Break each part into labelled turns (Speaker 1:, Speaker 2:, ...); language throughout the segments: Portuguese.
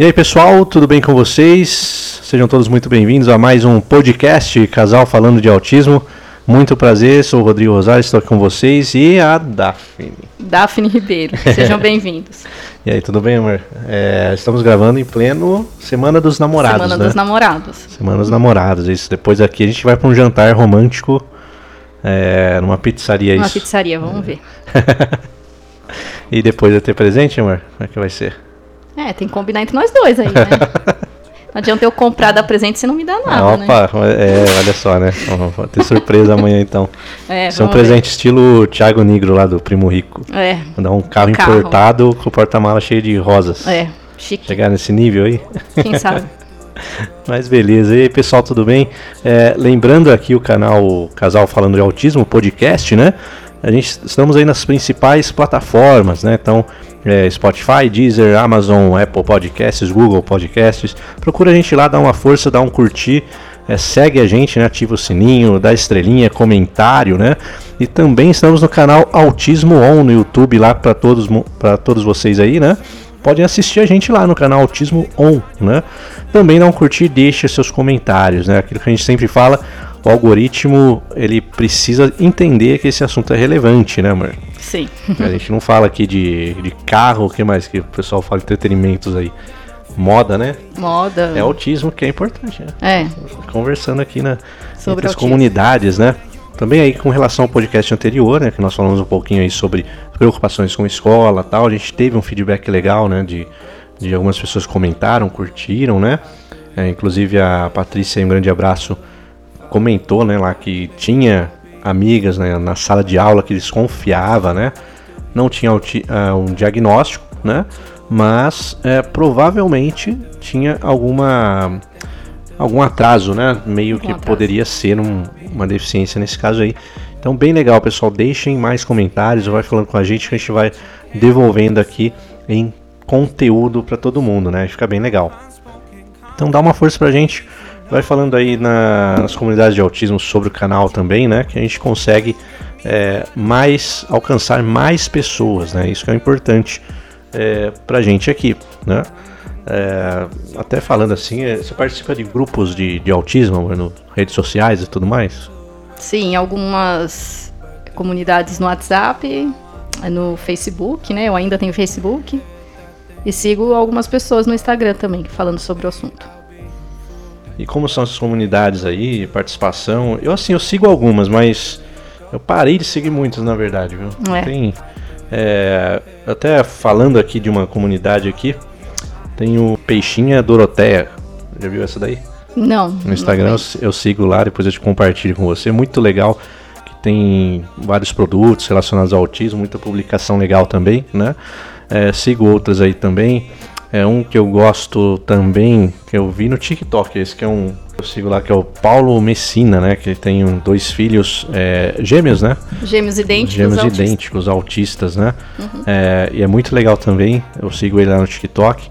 Speaker 1: E aí, pessoal, tudo bem com vocês? Sejam todos muito bem-vindos a mais um podcast Casal Falando de Autismo. Muito prazer, sou o Rodrigo Rosário, estou aqui com vocês e a Daphne.
Speaker 2: Daphne Ribeiro, sejam bem-vindos.
Speaker 1: E aí, tudo bem, amor? É, estamos gravando em pleno Semana dos Namorados,
Speaker 2: Semana
Speaker 1: né?
Speaker 2: dos Namorados.
Speaker 1: Semana dos Namorados, isso. Depois daqui a gente vai para um jantar romântico é, numa pizzaria,
Speaker 2: Uma
Speaker 1: isso.
Speaker 2: pizzaria, vamos ver.
Speaker 1: E depois vai ter presente, amor? Como é que vai ser?
Speaker 2: É, tem que combinar entre nós dois aí, né? Não adianta eu comprar dar presente se não me dá nada, né?
Speaker 1: Opa, é, olha só, né? Vai ter surpresa amanhã então.
Speaker 2: É,
Speaker 1: Isso é um
Speaker 2: vamos ver.
Speaker 1: presente estilo Thiago Negro lá do Primo Rico.
Speaker 2: É,
Speaker 1: Mandar um carro,
Speaker 2: Carro.
Speaker 1: importado com o porta-mala cheio de rosas.
Speaker 2: é, chique,
Speaker 1: Chegar nesse nível aí.
Speaker 2: quem sabe.
Speaker 1: Mas beleza. E aí, pessoal, tudo bem? É, lembrando aqui o canal Casal Falando de Autismo, podcast, né? A gente estamos aí nas principais plataformas, né? Então, é, Spotify, Deezer, Amazon, Apple Podcasts, Google Podcasts. Procura a gente lá, dá uma força, dá um curtir. é, segue a gente, né? ativa o sininho, dá estrelinha, comentário, né? E também estamos no canal Autismo On no YouTube lá para todos, para todos vocês aí, né? podem assistir a gente lá no canal Autismo On, né? Também dá um curtir deixa seus comentários, né? Aquilo que a gente sempre fala, o algoritmo ele precisa entender que esse assunto é relevante, né, amor?
Speaker 2: Sim.
Speaker 1: A gente não fala aqui de, de carro, o que mais que o pessoal fala de entretenimentos aí? Moda, né?
Speaker 2: Moda.
Speaker 1: É autismo que é importante, né?
Speaker 2: É,
Speaker 1: Conversando aqui na,
Speaker 2: Sobre
Speaker 1: as comunidades, né? Também aí com relação ao podcast anterior, né? Que nós falamos um pouquinho aí sobre preocupações com escola tal. A gente teve um feedback legal, né? De, de algumas pessoas comentaram, curtiram, né? É, inclusive a Patrícia, um grande abraço, comentou, né? Lá que tinha amigas né, na sala de aula que desconfiava, né? Não tinha ah, um diagnóstico, né? Mas é, provavelmente tinha alguma algum atraso, né? Meio que
Speaker 2: atraso.
Speaker 1: poderia ser um- uma deficiência nesse caso aí. Então, bem legal, pessoal. Deixem mais comentários, vai falando com a gente que a gente vai devolvendo aqui em conteúdo para todo mundo, né? Fica bem legal. Então, dá uma força pra gente. Vai falando aí na- nas comunidades de autismo sobre o canal também, né? Que a gente consegue é, mais alcançar mais pessoas, né? Isso que é importante é, pra gente aqui, né? É, até falando assim, é, você participa de grupos de, de autismo no redes sociais e tudo mais?
Speaker 2: sim, algumas comunidades no WhatsApp, no Facebook, né? Eu ainda tenho Facebook. E sigo algumas pessoas no Instagram também, falando sobre o assunto.
Speaker 1: E como são essas comunidades aí, participação? Eu assim, eu sigo algumas, mas eu parei de seguir muitas na verdade, viu?
Speaker 2: É.
Speaker 1: Tem, é, até falando aqui de uma comunidade aqui, tem o Peixinha Doroteia. Já viu essa daí?
Speaker 2: Não.
Speaker 1: No Instagram eu, eu sigo lá, depois eu te compartilho com você. Muito legal, que tem vários produtos relacionados ao autismo, muita publicação legal também, né? É, sigo outras aí também. É um que eu gosto também, que eu vi no TikTok, esse que é um. Eu sigo lá, que é o Paulo Messina, né? Que tem um- dois filhos é, gêmeos, né?
Speaker 2: Gêmeos idênticos.
Speaker 1: Gêmeos.
Speaker 2: Uhum.
Speaker 1: idênticos, autistas, né? É, e é muito legal também. Eu sigo ele lá no TikTok.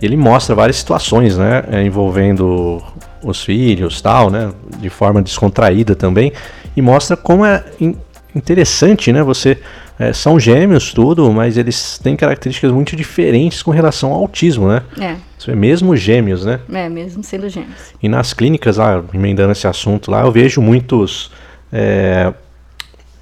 Speaker 1: Ele mostra várias situações, né? é, envolvendo os filhos, tal, né? De forma descontraída também. E mostra como é in- interessante, né? Você é, são gêmeos, tudo, mas eles têm características muito diferentes com relação ao autismo, né?
Speaker 2: É,
Speaker 1: é mesmo gêmeos, né?
Speaker 2: é, mesmo sendo gêmeos.
Speaker 1: E nas clínicas, lá, emendando esse assunto lá, eu vejo muitos. é,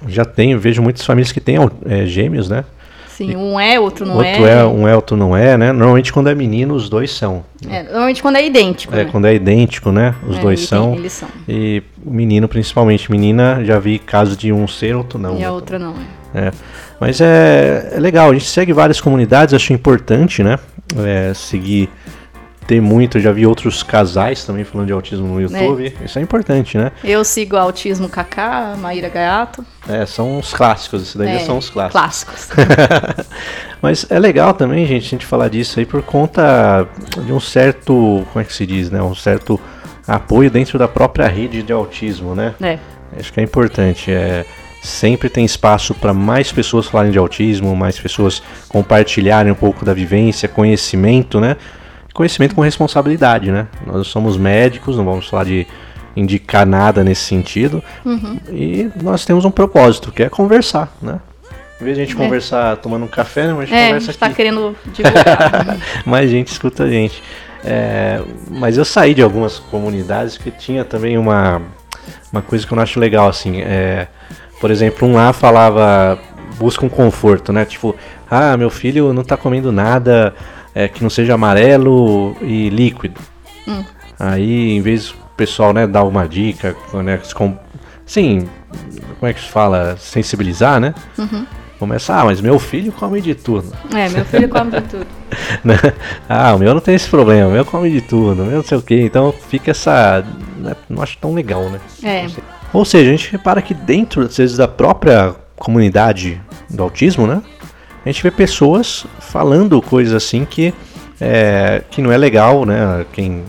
Speaker 1: já tenho, vejo muitas famílias que têm é, gêmeos, né?
Speaker 2: Sim, um é, outro não
Speaker 1: outro é. um é, outro não é, né? Normalmente quando é menino, os dois são.
Speaker 2: É, normalmente quando é idêntico.
Speaker 1: É,
Speaker 2: né?
Speaker 1: quando é idêntico, né? Os
Speaker 2: É,
Speaker 1: dois são.
Speaker 2: eles são.
Speaker 1: E o menino, principalmente. Menina, já vi casos de um ser, outro não.
Speaker 2: E a
Speaker 1: né?
Speaker 2: outra não. é.
Speaker 1: É. Mas é, é legal, a gente segue várias comunidades, acho importante, né? É, seguir. Tem muito, eu já vi outros casais também falando de autismo no YouTube. Isso é importante, né?
Speaker 2: Eu sigo Autismo Kaká, Maíra Gaiato.
Speaker 1: É, são os clássicos, esses daí já
Speaker 2: É,
Speaker 1: são os clássicos.
Speaker 2: Clássicos.
Speaker 1: Mas é legal também, gente, a gente falar disso aí por conta de um certo, como é que se diz, né? Um certo apoio dentro da própria rede de autismo, né?
Speaker 2: é.
Speaker 1: Acho que é importante. É, sempre tem espaço para mais pessoas falarem de autismo, mais pessoas compartilharem um pouco da vivência, conhecimento, né? Conhecimento com responsabilidade, né? Nós somos médicos, não vamos falar de indicar nada nesse sentido. E nós temos um propósito, que é conversar, né? Em vez de a gente é. conversar tomando um café, né? Mas a
Speaker 2: gente é, conversa a gente tá aqui. querendo divulgar.
Speaker 1: Mais gente escuta a gente. É, mas eu saí de algumas comunidades que tinha também uma, uma coisa que eu não acho legal, assim. É, por exemplo, um lá falava busca um conforto, né? Tipo, ah, meu filho não tá comendo nada é, que não seja amarelo e líquido. Hum. Aí, em vez do pessoal, né, dar uma dica, né, sim, como é que se fala, sensibilizar, né? Uhum. Começa, ah, mas meu filho come de tudo.
Speaker 2: É, meu filho come de tudo.
Speaker 1: Né? ah, o meu não tem esse problema, o meu come de tudo, o meu não sei o que. Então fica essa. Né, não acho tão legal, né?
Speaker 2: É.
Speaker 1: Ou seja, a gente repara que dentro, às vezes, da própria comunidade do autismo, né? A gente vê pessoas falando coisas assim que, é, que não é legal, né? Quem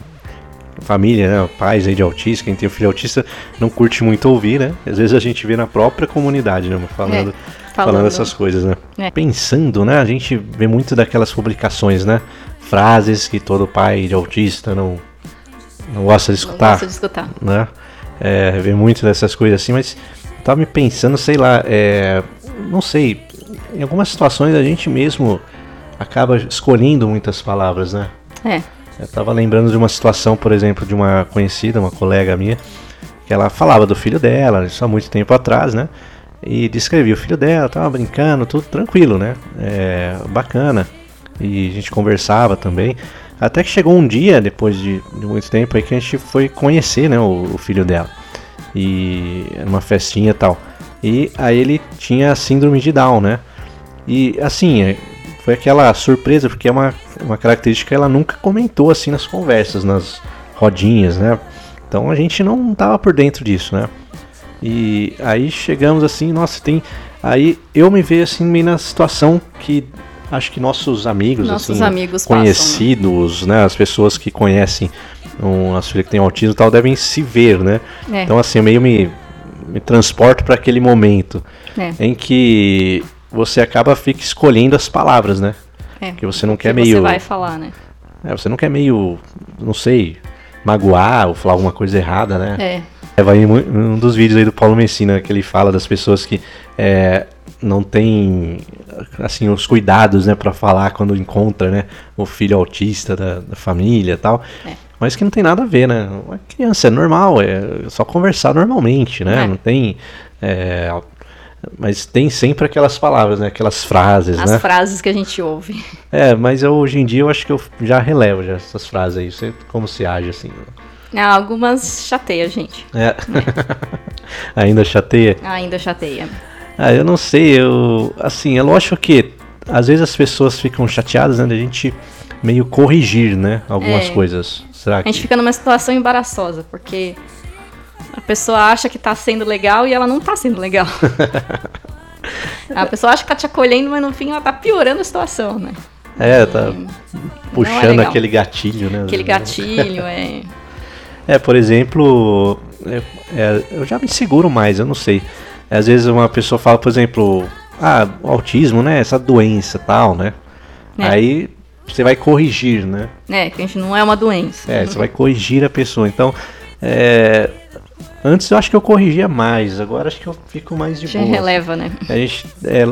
Speaker 1: família, né, pais aí de autista, quem tem um filho autista, não curte muito ouvir, né? Às vezes a gente vê na própria comunidade, né, falando, é, falando, falando essas coisas, né? É. Pensando, né, a gente vê muito daquelas publicações, né? Frases que todo pai de autista não, não gosta de escutar. Não gosta
Speaker 2: de escutar.
Speaker 1: Né? É, vê muito dessas coisas assim, mas tava me pensando, sei lá, é, não sei, em algumas situações a gente mesmo acaba escolhendo muitas palavras, né?
Speaker 2: É.
Speaker 1: Eu tava lembrando de uma situação, por exemplo, de uma conhecida, uma colega minha, que ela falava do filho dela, isso há muito tempo atrás, né? E descrevia o filho dela, tava brincando, tudo tranquilo, né? É, bacana. E a gente conversava também. Até que chegou um dia, depois de, de muito tempo, aí que a gente foi conhecer, né, o, o filho dela. E numa festinha e tal. E aí ele tinha síndrome de Down, né? E assim, foi aquela surpresa, porque é uma, uma característica que ela nunca comentou assim nas conversas, nas rodinhas, né? Então a gente não tava por dentro disso, né? E aí chegamos assim, nossa, tem. Aí eu me vejo assim meio na situação que acho que nossos amigos,
Speaker 2: nossos
Speaker 1: assim,
Speaker 2: amigos
Speaker 1: conhecidos, passam, né? né? As pessoas que conhecem um nosso filho que tem autismo e tal devem se ver, né? É. Então assim, eu meio me, me transporto para aquele momento é. em que você acaba fica escolhendo as palavras, né?
Speaker 2: É.
Speaker 1: Que você não quer que meio. Você
Speaker 2: vai falar, né?
Speaker 1: É, você não quer meio, não sei, magoar ou falar alguma coisa errada, né?
Speaker 2: É.
Speaker 1: É, vai um dos vídeos aí do Paulo Messina que ele fala das pessoas que é, não tem assim os cuidados, né, para falar quando encontra, né, o filho autista da, da família, tal. É. Mas que não tem nada a ver, né? Uma criança é normal, é só conversar normalmente, né? É. Não tem é, mas tem sempre aquelas palavras, né? Aquelas frases,
Speaker 2: As
Speaker 1: né?
Speaker 2: As frases que a gente ouve.
Speaker 1: É, mas eu, hoje em dia eu acho que eu já relevo já essas frases aí. Você, como se age assim?
Speaker 2: Ah, algumas chateia, gente.
Speaker 1: É. é. Ainda chateia?
Speaker 2: Ainda chateia.
Speaker 1: Ah, eu não sei, eu... Assim, é lógico que às vezes as pessoas ficam chateadas, né? Da gente meio corrigir, né? Algumas é. coisas. Será
Speaker 2: que... A gente fica numa situação embaraçosa, porque a pessoa acha que tá sendo legal e ela não tá sendo legal. a pessoa acha que tá te acolhendo, mas no fim ela tá piorando a situação, né?
Speaker 1: É, tá e puxando é aquele gatilho, né?
Speaker 2: Aquele gatilho, é.
Speaker 1: É, por exemplo, é, é, eu já me seguro mais, eu não sei. Às vezes uma pessoa fala, por exemplo, ah, autismo, né? Essa doença tal, né? É. Aí você vai corrigir, né?
Speaker 2: É, que a gente não é uma doença.
Speaker 1: É, você vai corrigir a pessoa. Então, é, Antes eu acho que eu corrigia mais, agora acho que eu fico mais de boa.
Speaker 2: releva, né?
Speaker 1: A gente, é,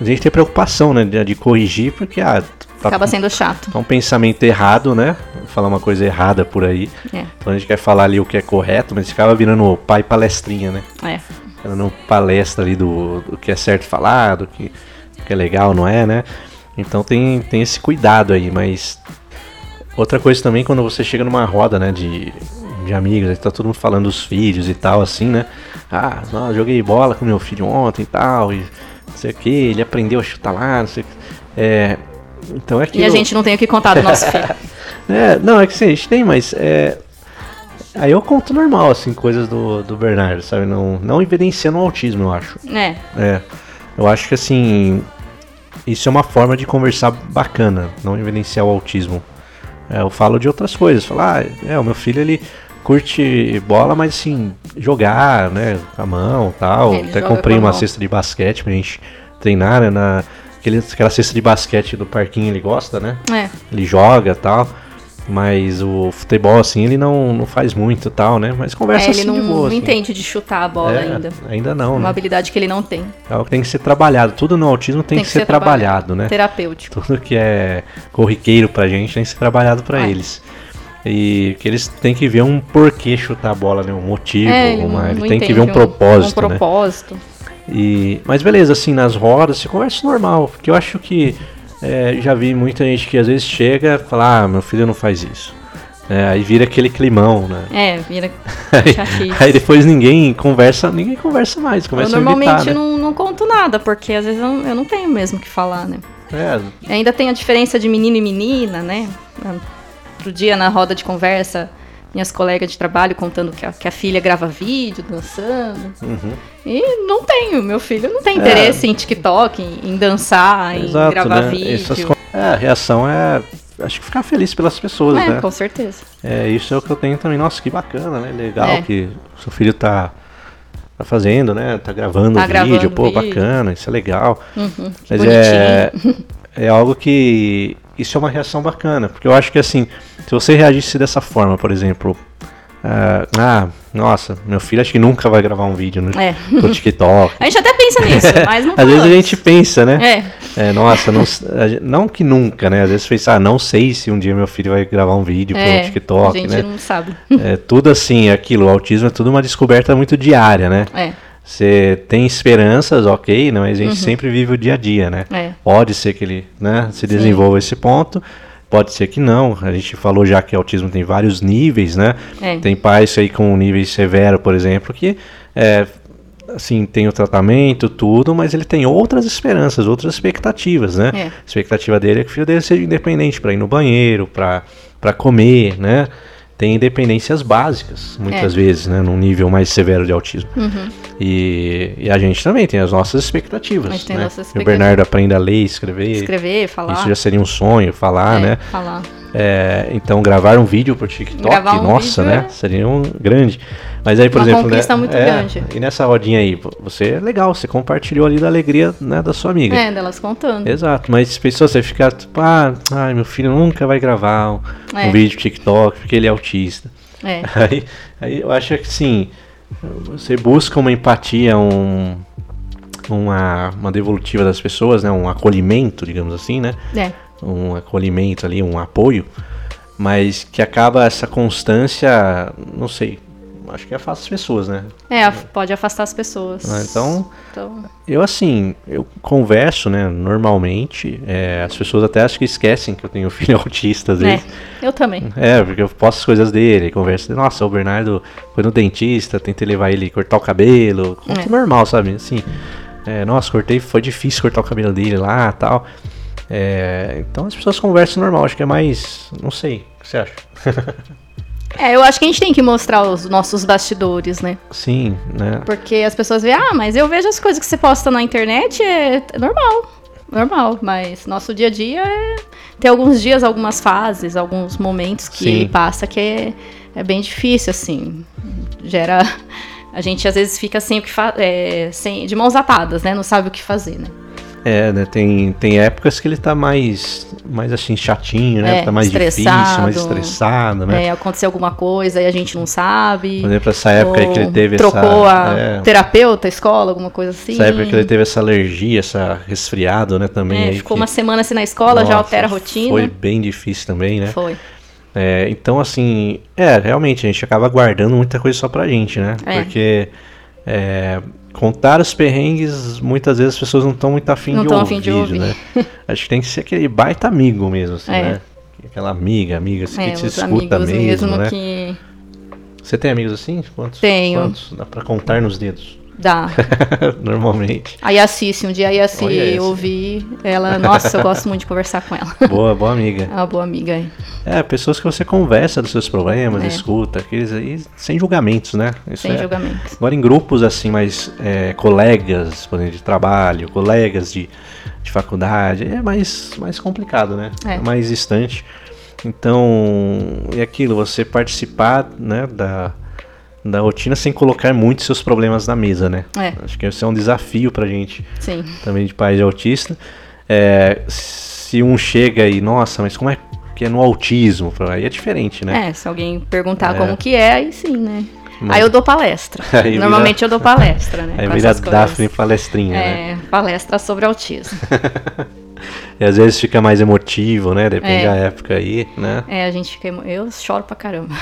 Speaker 1: a gente tem preocupação, né, de, de corrigir, porque ah,
Speaker 2: tá, acaba sendo chato.
Speaker 1: Tá um pensamento errado, né? Falar uma coisa errada por aí. É. Então a gente quer falar ali o que é correto, mas acaba virando pai palestrinha, né?
Speaker 2: É.
Speaker 1: Dando palestra ali do, do que é certo falar, do que, do que é legal, não é, né? Então tem, tem esse cuidado aí, mas outra coisa também quando você chega numa roda, né, de de amigos, tá todo mundo falando dos filhos e tal, assim, né? Ah, não, joguei bola com meu filho ontem e tal, e não sei o que, ele aprendeu a chutar lá, não sei o que. É, então é que.
Speaker 2: E a gente não tem o que contar do nosso filho.
Speaker 1: é, não, é que sim, a gente tem, mas. É, aí eu conto normal, assim, coisas do, do Bernardo, sabe? Não, não evidenciando o autismo, eu acho.
Speaker 2: É.
Speaker 1: É. Eu acho que assim. Isso é uma forma de conversar bacana, não evidenciar o autismo. É, eu falo de outras coisas. Falar, ah, é, o meu filho ele curte bola, mas assim, jogar, né, com a mão tal. Ele Até comprei uma cesta de basquete pra gente treinar, né, na, aquela cesta de basquete do parquinho ele gosta, né?
Speaker 2: É.
Speaker 1: Ele joga tal. Mas o futebol, assim, ele não, não faz muito tal, né? Mas conversa
Speaker 2: É,
Speaker 1: assim
Speaker 2: ele não,
Speaker 1: de boa.
Speaker 2: não
Speaker 1: assim.
Speaker 2: entende de chutar a bola
Speaker 1: É,
Speaker 2: ainda.
Speaker 1: Ainda não,
Speaker 2: Uma
Speaker 1: né?
Speaker 2: habilidade que ele não tem.
Speaker 1: É algo que tem que ser trabalhado. Tudo no autismo tem, que, ser, trabalhado, né?
Speaker 2: Terapêutico.
Speaker 1: Tudo que é corriqueiro pra gente tem que ser trabalhado pra
Speaker 2: É.
Speaker 1: eles. E que eles têm que ver um porquê chutar a bola, né? Um motivo,
Speaker 2: É, ele
Speaker 1: uma-
Speaker 2: não-
Speaker 1: ele
Speaker 2: não
Speaker 1: tem que ver um propósito,
Speaker 2: Um
Speaker 1: né?
Speaker 2: propósito.
Speaker 1: E, mas beleza, assim, nas rodas, você conversa normal. Porque eu acho que é, já vi muita gente que às vezes chega e fala, ah, meu filho não faz isso. É, aí vira aquele climão, né?
Speaker 2: É, vira
Speaker 1: Aí, aí depois ninguém conversa, ninguém conversa mais,
Speaker 2: Eu
Speaker 1: começa a
Speaker 2: normalmente
Speaker 1: evitar, né?
Speaker 2: não, não conto nada, porque às vezes eu, eu não tenho mesmo o que falar, né?
Speaker 1: É,
Speaker 2: Ainda tem a diferença de menino e menina, né? Outro dia na roda de conversa, minhas colegas de trabalho contando que a, que a filha grava vídeo, dançando.
Speaker 1: uhum.
Speaker 2: E não tenho, meu filho não tem
Speaker 1: É.
Speaker 2: interesse em TikTok, em, em dançar, em
Speaker 1: Exato,
Speaker 2: gravar
Speaker 1: né?
Speaker 2: vídeo.
Speaker 1: Essas é, a reação é, acho que ficar feliz pelas pessoas,
Speaker 2: É,
Speaker 1: né?
Speaker 2: com certeza.
Speaker 1: É, isso é o que eu tenho também. Nossa, que bacana, né? Legal
Speaker 2: É.
Speaker 1: que o seu filho tá, tá fazendo, né? Tá gravando
Speaker 2: Tá
Speaker 1: vídeo,
Speaker 2: gravando
Speaker 1: pô,
Speaker 2: vídeo.
Speaker 1: bacana, isso é legal.
Speaker 2: Uhum,
Speaker 1: Mas
Speaker 2: bonitinho.
Speaker 1: é, é algo que. Isso é uma reação bacana, porque eu acho que assim, se você reagisse dessa forma, por exemplo, ah, ah, nossa, meu filho acho que nunca vai gravar um vídeo no,
Speaker 2: É.
Speaker 1: no TikTok.
Speaker 2: A gente até pensa nisso, mas não
Speaker 1: Às vezes a gente pensa, né?
Speaker 2: É,
Speaker 1: É, nossa, não, não que nunca, né? Às vezes pensa, ah, não sei se um dia meu filho vai gravar um vídeo
Speaker 2: é,
Speaker 1: pro TikTok,
Speaker 2: a gente
Speaker 1: né?
Speaker 2: não sabe.
Speaker 1: É tudo assim, aquilo, o autismo é tudo uma descoberta muito diária, né?
Speaker 2: É,
Speaker 1: Você tem esperanças, ok, né? mas a gente sempre vive o dia a dia, né?
Speaker 2: Uhum. é.
Speaker 1: Pode ser que ele né, se desenvolva esse ponto, pode ser que não. A gente falou já que autismo tem vários níveis, né?
Speaker 2: É.
Speaker 1: Tem pais aí com um nível severo, por exemplo, que é, assim, tem o tratamento, tudo, mas ele tem outras esperanças, outras expectativas, né?
Speaker 2: É.
Speaker 1: A expectativa dele é que o filho dele seja independente para ir no banheiro, para comer, né? Tem independências básicas, muitas
Speaker 2: É.
Speaker 1: vezes, né? Num nível mais severo de autismo.
Speaker 2: Uhum.
Speaker 1: E, e a gente também tem as nossas expectativas.
Speaker 2: A gente tem
Speaker 1: né?
Speaker 2: nossas
Speaker 1: Que o Bernardo aprenda a ler, escrever.
Speaker 2: Escrever, falar.
Speaker 1: Isso já seria um sonho, falar,
Speaker 2: é,
Speaker 1: né?
Speaker 2: Falar.
Speaker 1: É, então gravar um vídeo pro TikTok,
Speaker 2: um
Speaker 1: nossa,
Speaker 2: vídeo
Speaker 1: né?
Speaker 2: é-
Speaker 1: Seria um grande. Mas aí, por
Speaker 2: Uma
Speaker 1: exemplo,
Speaker 2: conquista
Speaker 1: né?
Speaker 2: muito
Speaker 1: é,
Speaker 2: grande.
Speaker 1: E nessa rodinha aí, você é legal, você compartilhou ali da alegria né, da sua amiga.
Speaker 2: É, delas contando.
Speaker 1: Exato, mas pensou você ficar tipo, ah, ai, meu filho nunca vai gravar um, um
Speaker 2: É.
Speaker 1: vídeo TikTok porque ele é autista.
Speaker 2: É.
Speaker 1: Aí, aí eu acho que sim, você busca uma empatia, um, uma, uma devolutiva das pessoas, né? Um acolhimento, digamos assim, né?
Speaker 2: É.
Speaker 1: Um acolhimento ali, um apoio, mas que acaba essa constância, não sei, acho que afasta as pessoas, né?
Speaker 2: É, pode afastar as pessoas.
Speaker 1: Ah, então,
Speaker 2: Então,
Speaker 1: eu assim, eu converso, né, normalmente, é, as pessoas até acho que esquecem que eu tenho filho autista às
Speaker 2: é,
Speaker 1: vezes.
Speaker 2: eu também.
Speaker 1: É, porque eu posto as coisas dele, converso. Nossa, o Bernardo foi no dentista, tentei levar ele cortar o cabelo. Conta
Speaker 2: É.
Speaker 1: normal, sabe? Assim, é, nossa, cortei, foi difícil cortar o cabelo dele lá tal. É, então as pessoas conversam normal, acho que é mais. Não sei, o que você acha?
Speaker 2: É, eu acho que a gente tem que mostrar os nossos bastidores, né?
Speaker 1: Sim, né?
Speaker 2: Porque as pessoas veem, ah, mas eu vejo as coisas que você posta na internet, é, é normal. Normal, mas nosso dia a dia é. Tem alguns dias, algumas fases, alguns momentos que
Speaker 1: Sim.
Speaker 2: passa que é, é bem difícil, assim. Gera. A gente às vezes fica sem o que fa é, sem, de mãos atadas, né? Não sabe o que fazer, né?
Speaker 1: É, né? Tem, tem épocas que ele tá mais, mais assim, chatinho, né?
Speaker 2: É,
Speaker 1: tá mais difícil, mais
Speaker 2: estressado.
Speaker 1: estressado, né?
Speaker 2: É, aconteceu alguma coisa e a gente não sabe.
Speaker 1: Por exemplo, essa época aí que ele teve
Speaker 2: trocou
Speaker 1: essa.
Speaker 2: a
Speaker 1: é,
Speaker 2: terapeuta, a escola, alguma coisa assim.
Speaker 1: essa época que ele teve essa alergia, essa resfriado, né? Também.
Speaker 2: É,
Speaker 1: aí
Speaker 2: ficou
Speaker 1: que-
Speaker 2: uma semana assim na escola, já
Speaker 1: Nossa,
Speaker 2: altera a rotina.
Speaker 1: Foi bem difícil também, né?
Speaker 2: Foi.
Speaker 1: É, então, assim, é, realmente, a gente acaba guardando muita coisa só pra gente, né?
Speaker 2: É.
Speaker 1: Porque é, contar os perrengues, muitas vezes as pessoas não estão muito afim,
Speaker 2: Não
Speaker 1: de, ouvir,
Speaker 2: afim de ouvir.
Speaker 1: né? Acho que tem que ser aquele baita amigo mesmo, assim,
Speaker 2: É.
Speaker 1: né? Aquela amiga, amiga, assim,
Speaker 2: É,
Speaker 1: que te escuta mesmo,
Speaker 2: mesmo
Speaker 1: né?
Speaker 2: que
Speaker 1: Você tem amigos assim? Quantos?
Speaker 2: Tenho.
Speaker 1: Quantos? Dá pra contar nos dedos.
Speaker 2: dá.
Speaker 1: Normalmente.
Speaker 2: A Yassi, se um dia a Yassi
Speaker 1: Olha
Speaker 2: ouvir, ela, nossa, eu gosto muito de conversar com ela.
Speaker 1: Boa, boa amiga.
Speaker 2: É uma boa amiga aí.
Speaker 1: É, pessoas que você conversa dos seus problemas,
Speaker 2: É.
Speaker 1: escuta, aqueles aí, sem julgamentos, né? Isso
Speaker 2: Sem
Speaker 1: é-
Speaker 2: julgamentos.
Speaker 1: Agora em grupos assim, mais é, colegas, por exemplo, de trabalho, colegas de, de faculdade, é mais, mais complicado, né?
Speaker 2: É.
Speaker 1: mais distante. Então, é aquilo, você participar né, da, da rotina sem colocar muito seus problemas na mesa, né?
Speaker 2: É.
Speaker 1: Acho que esse é um desafio pra gente
Speaker 2: Sim.
Speaker 1: também de pai de autista. É, se um chega e, nossa, mas como é que é no autismo. Aí é diferente, né?
Speaker 2: É, se alguém perguntar
Speaker 1: É.
Speaker 2: como que é, aí sim, né?
Speaker 1: Mas-
Speaker 2: Aí eu dou palestra.
Speaker 1: Aí vira-
Speaker 2: Normalmente eu dou palestra, né?
Speaker 1: Aí vira. Daphne palestrinha, né?
Speaker 2: É, palestra sobre autismo.
Speaker 1: E às vezes fica mais emotivo, né? Depende
Speaker 2: É.
Speaker 1: da época aí, né?
Speaker 2: É, a gente fica. emo- Eu choro pra caramba.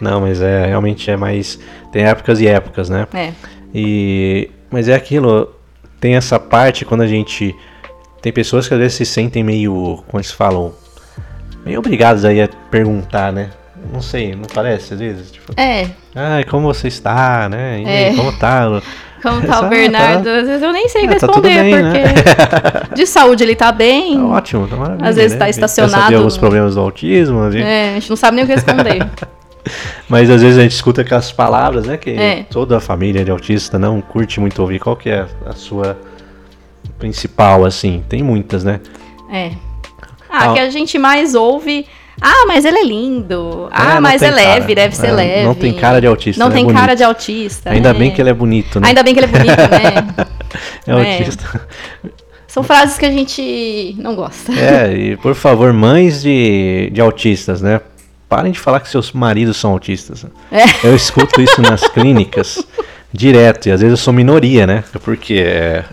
Speaker 1: Não, mas é realmente é mais. Tem épocas e épocas, né?
Speaker 2: É.
Speaker 1: E mas é aquilo, tem essa parte quando a gente tem pessoas que às vezes se sentem meio, como eles falam, meio obrigados aí a perguntar, né? Não sei, não parece às vezes, tipo,
Speaker 2: É,
Speaker 1: ai, como você está, né? E
Speaker 2: É.
Speaker 1: como tá?
Speaker 2: como tá
Speaker 1: Ah,
Speaker 2: o Bernardo? Às vezes eu nem sei
Speaker 1: Ah, tá tudo
Speaker 2: responder,
Speaker 1: bem, né?
Speaker 2: porque de saúde ele tá bem.
Speaker 1: Tá ótimo, tá maravilha.
Speaker 2: Às vezes
Speaker 1: né?
Speaker 2: tá estacionado
Speaker 1: Tem alguns problemas do autismo, a gente-
Speaker 2: É, a gente não sabe nem o que responder.
Speaker 1: mas às vezes a gente escuta aquelas palavras, né? Que
Speaker 2: É.
Speaker 1: toda a família de autista não curte muito ouvir. Qual que é a sua principal, assim? Tem muitas, né?
Speaker 2: É. Ah,
Speaker 1: Ah,
Speaker 2: que a gente mais ouve. Ah, mas ele é lindo.
Speaker 1: É,
Speaker 2: Ah,
Speaker 1: não
Speaker 2: mas é leve,
Speaker 1: cara.
Speaker 2: deve ser
Speaker 1: É,
Speaker 2: leve.
Speaker 1: não tem cara de autista,
Speaker 2: Não
Speaker 1: né?
Speaker 2: tem
Speaker 1: Bonito.
Speaker 2: cara de autista.
Speaker 1: Ainda
Speaker 2: é.
Speaker 1: bem que ele é bonito, né?
Speaker 2: Ainda bem que ele é bonito, né?
Speaker 1: é
Speaker 2: é.
Speaker 1: autista.
Speaker 2: São frases que a gente não gosta.
Speaker 1: É, e por favor, mães de, de autistas, né? Parem de falar que seus maridos são autistas.
Speaker 2: É.
Speaker 1: Eu escuto isso nas clínicas direto, e às vezes eu sou minoria, né? Porque é,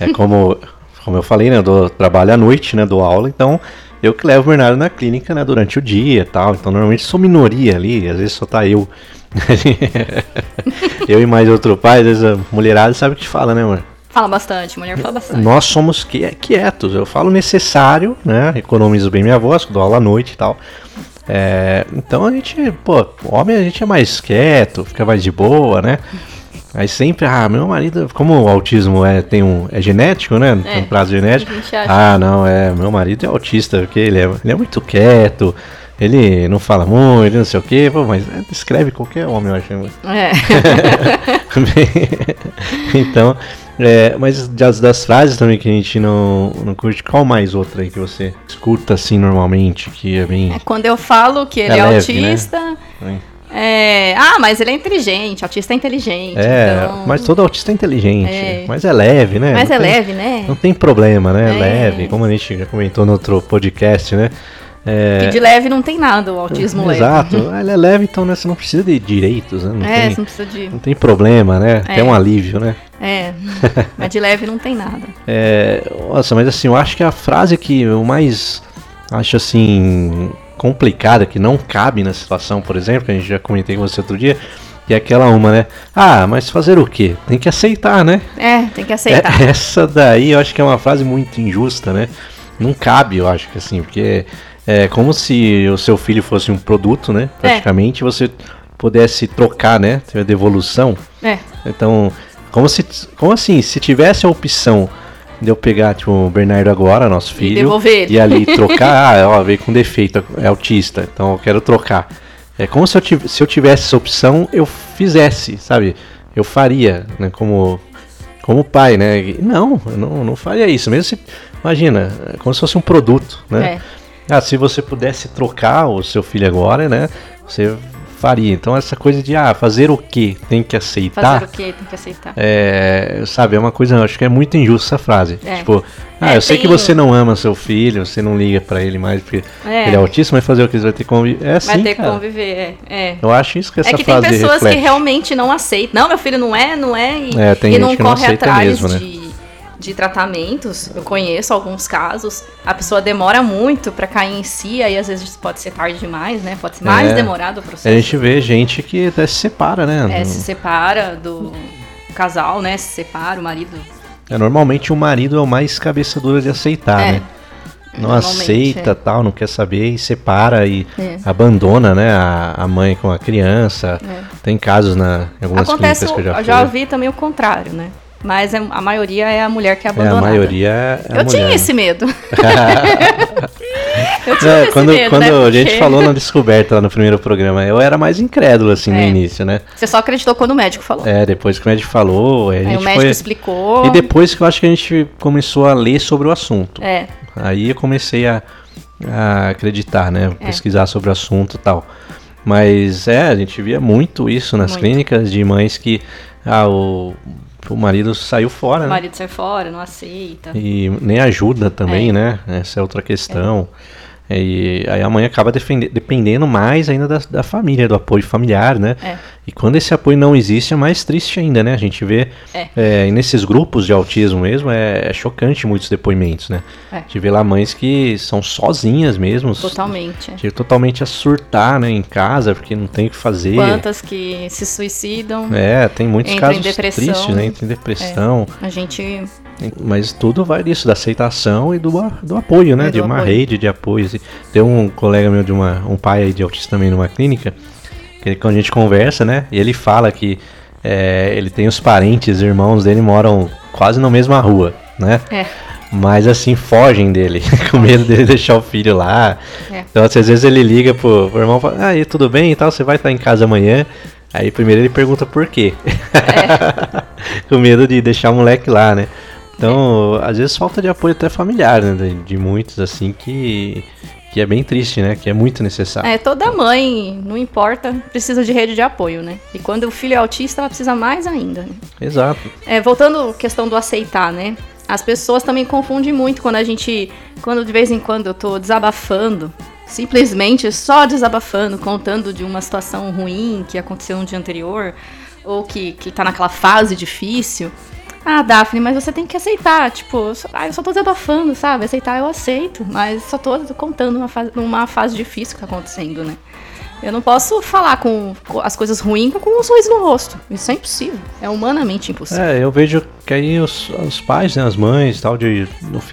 Speaker 1: é como, como eu falei, né? Eu dou, trabalho à noite, né? Dou aula, então eu que levo o Bernardo na clínica, né? Durante o dia e tal. Então normalmente sou minoria ali, às vezes só tá eu. eu e mais outro pai, às vezes a mulherada sabe o que fala, né, amor?
Speaker 2: Fala bastante, mulher fala bastante.
Speaker 1: Nós somos qui- quietos. Eu falo necessário, né? Economizo bem minha voz, dou aula à noite e tal. É, então a gente, pô, homem a gente é mais quieto, fica mais de boa, né? Aí sempre, ah, meu marido, como o autismo é, tem um, é genético, né? Tem um prazo genético. Ah, não, é, meu marido é autista, porque ele é, ele é muito quieto, ele não fala muito, ele não sei o quê, pô, mas é, descreve qualquer homem, eu acho.
Speaker 2: É.
Speaker 1: então, é, mas das, das frases também que a gente não, não curte, qual mais outra aí que você escuta assim normalmente, que é bem.
Speaker 2: É Quando eu falo que ele
Speaker 1: É
Speaker 2: é,
Speaker 1: leve, né?
Speaker 2: É, ah, mas ele é inteligente, autista é inteligente.
Speaker 1: É,
Speaker 2: então-
Speaker 1: mas todo autista é inteligente,
Speaker 2: É.
Speaker 1: mas é leve, né?
Speaker 2: Mas
Speaker 1: Não
Speaker 2: é
Speaker 1: tem-
Speaker 2: leve, né?
Speaker 1: Não tem problema, né? É
Speaker 2: É.
Speaker 1: leve, como a gente já comentou no outro podcast, né? É,
Speaker 2: Que de leve não tem nada, o autismo leve.
Speaker 1: Exato, ele é leve, então né, você não precisa de direitos, né? Não,
Speaker 2: É,
Speaker 1: tem,
Speaker 2: você não precisa de.
Speaker 1: não tem problema, né?
Speaker 2: É.
Speaker 1: Tem um alívio, né?
Speaker 2: É, mas de leve não tem nada.
Speaker 1: É, nossa, mas assim, eu acho que a frase que eu mais acho assim complicada, que não cabe na situação, por exemplo, que a gente já comentei com você outro dia, que é aquela uma, né? Ah, mas fazer o quê? Tem que aceitar, né?
Speaker 2: É, tem que aceitar.
Speaker 1: É, essa daí eu acho que é uma frase muito injusta, né? Não cabe, eu acho que assim, porque é como se o seu filho fosse um produto, né?
Speaker 2: É.
Speaker 1: Praticamente você pudesse trocar, né? Ter a devolução.
Speaker 2: É,
Speaker 1: Então, como, se, como assim? Se tivesse a opção de eu pegar, tipo, o Bernardo agora, nosso filho,
Speaker 2: devolver ele.
Speaker 1: e ali trocar, ah, ó, veio com defeito, é autista, então eu quero trocar. É como se eu, tiv- se eu tivesse essa opção, eu fizesse, sabe? Eu faria, né? Como, como pai, né? E Não, eu não, não faria isso. Mesmo se, imagina, é como se fosse um produto, né?
Speaker 2: é.
Speaker 1: Ah, se você pudesse trocar o seu filho agora, né? Você faria. Então essa coisa de ah, fazer o que tem que aceitar.
Speaker 2: Fazer o quê? Tem que aceitar.
Speaker 1: É, sabe, é uma coisa, eu acho que é muito injusta essa frase.
Speaker 2: É.
Speaker 1: Tipo, ah,
Speaker 2: É,
Speaker 1: eu sei que
Speaker 2: tem-
Speaker 1: você não ama seu filho, você não liga pra ele mais porque
Speaker 2: É.
Speaker 1: ele é autista, mas fazer o que você vai ter que conviver. É assim,
Speaker 2: Vai ter que conviver, é. é.
Speaker 1: Eu acho isso que essa
Speaker 2: É que tem
Speaker 1: frase
Speaker 2: pessoas
Speaker 1: reflete.
Speaker 2: que realmente não aceitam. Não, meu filho não é, não é. E,
Speaker 1: É, tem
Speaker 2: e
Speaker 1: gente
Speaker 2: não
Speaker 1: que não
Speaker 2: corre
Speaker 1: aceita
Speaker 2: atrás
Speaker 1: mesmo, né?
Speaker 2: De, tratamentos. Eu conheço alguns casos. A pessoa demora muito pra cair em si, aí às vezes pode ser tarde demais, né? Pode ser mais
Speaker 1: É.
Speaker 2: demorado o
Speaker 1: A
Speaker 2: processo.
Speaker 1: gente vê gente que até se separa, né?
Speaker 2: É, se separa do casal, né? Se separa, o marido.
Speaker 1: É, normalmente o marido é o mais cabeça dura de aceitar,
Speaker 2: É.
Speaker 1: né? Não aceita
Speaker 2: é.
Speaker 1: tal, não quer saber e separa e
Speaker 2: É.
Speaker 1: abandona, né, a, a mãe com a criança.
Speaker 2: É.
Speaker 1: Tem casos na, em algumas
Speaker 2: Acontece,
Speaker 1: clínicas que eu já
Speaker 2: eu
Speaker 1: fui.
Speaker 2: já ouvi também o contrário, né? Mas é- a maioria é a mulher que é
Speaker 1: É, a
Speaker 2: abandonada.
Speaker 1: maioria é a
Speaker 2: Eu tinha
Speaker 1: mulher.
Speaker 2: esse medo. eu tinha
Speaker 1: É,
Speaker 2: esse
Speaker 1: quando
Speaker 2: medo,
Speaker 1: quando
Speaker 2: né?
Speaker 1: a gente falou na descoberta lá no primeiro programa, eu era mais incrédulo assim no
Speaker 2: É.
Speaker 1: início, né?
Speaker 2: Você só acreditou quando o médico falou.
Speaker 1: É, depois que o médico falou, aí
Speaker 2: Aí o médico
Speaker 1: foi...
Speaker 2: explicou.
Speaker 1: E depois que eu acho que a gente começou a ler sobre o assunto.
Speaker 2: É,
Speaker 1: Aí eu comecei a, a acreditar, né?
Speaker 2: É.
Speaker 1: Pesquisar sobre o assunto e tal. Mas é, a gente via muito isso nas
Speaker 2: Muito.
Speaker 1: clínicas de mães que ah, o, o marido saiu fora,
Speaker 2: o
Speaker 1: né?
Speaker 2: marido sai fora, não aceita.
Speaker 1: E nem ajuda também,
Speaker 2: É.
Speaker 1: né? Essa é outra questão. E aí a mãe acaba dependendo mais ainda da, da família, do apoio familiar, né?
Speaker 2: É.
Speaker 1: E quando esse apoio não existe, é mais triste ainda, né? A gente vê
Speaker 2: É.
Speaker 1: é, nesses grupos de autismo mesmo, é, é chocante muitos depoimentos, né?
Speaker 2: É.
Speaker 1: A gente vê lá mães que são sozinhas mesmo,
Speaker 2: Totalmente. é.
Speaker 1: que totalmente a surtar, né, em casa, porque não tem o que fazer.
Speaker 2: Quantas que se suicidam.
Speaker 1: É, tem muitos casos tristes, né? Entra em depressão.
Speaker 2: A gente.
Speaker 1: Mas tudo vai disso, da aceitação e do, do apoio, né?
Speaker 2: É, do
Speaker 1: de uma
Speaker 2: apoio.
Speaker 1: rede de apoio. assim. Tem um colega meu de uma. um pai aí de autista também numa clínica, que ele- quando a gente conversa, né? E ele fala que é, ele tem os parentes, irmãos dele moram quase na mesma rua, né?
Speaker 2: É.
Speaker 1: Mas assim, fogem dele, com medo dele deixar o filho lá.
Speaker 2: É.
Speaker 1: Então, assim, às vezes ele liga pro, pro irmão e fala, ah, e tudo bem e tal, você vai estar em casa amanhã. Aí primeiro ele pergunta por quê. com medo de deixar o moleque lá, né? Então, às vezes falta de apoio até familiar, né? De, de muitos, assim, que, que é bem triste, né? Que é muito necessário.
Speaker 2: É, toda mãe, não importa, precisa de rede de apoio, né? E quando o filho é autista, ela precisa mais ainda. Né?
Speaker 1: Exato.
Speaker 2: É, voltando à questão do aceitar, né? As pessoas também confundem muito quando a gente. Quando de vez em quando eu tô desabafando, simplesmente só desabafando, contando de uma situação ruim que aconteceu no dia anterior, ou que, que tá naquela fase difícil. Ah, Daphne, mas você tem que aceitar. Tipo, ah, eu só tô desabafando, sabe? Aceitar eu aceito, mas só tô contando uma fase, numa fase difícil que tá acontecendo, né? Eu não posso falar com as coisas ruins com um sorriso no rosto. Isso é impossível. É humanamente impossível.
Speaker 1: É, eu vejo que aí os, os pais, né, as mães tal, de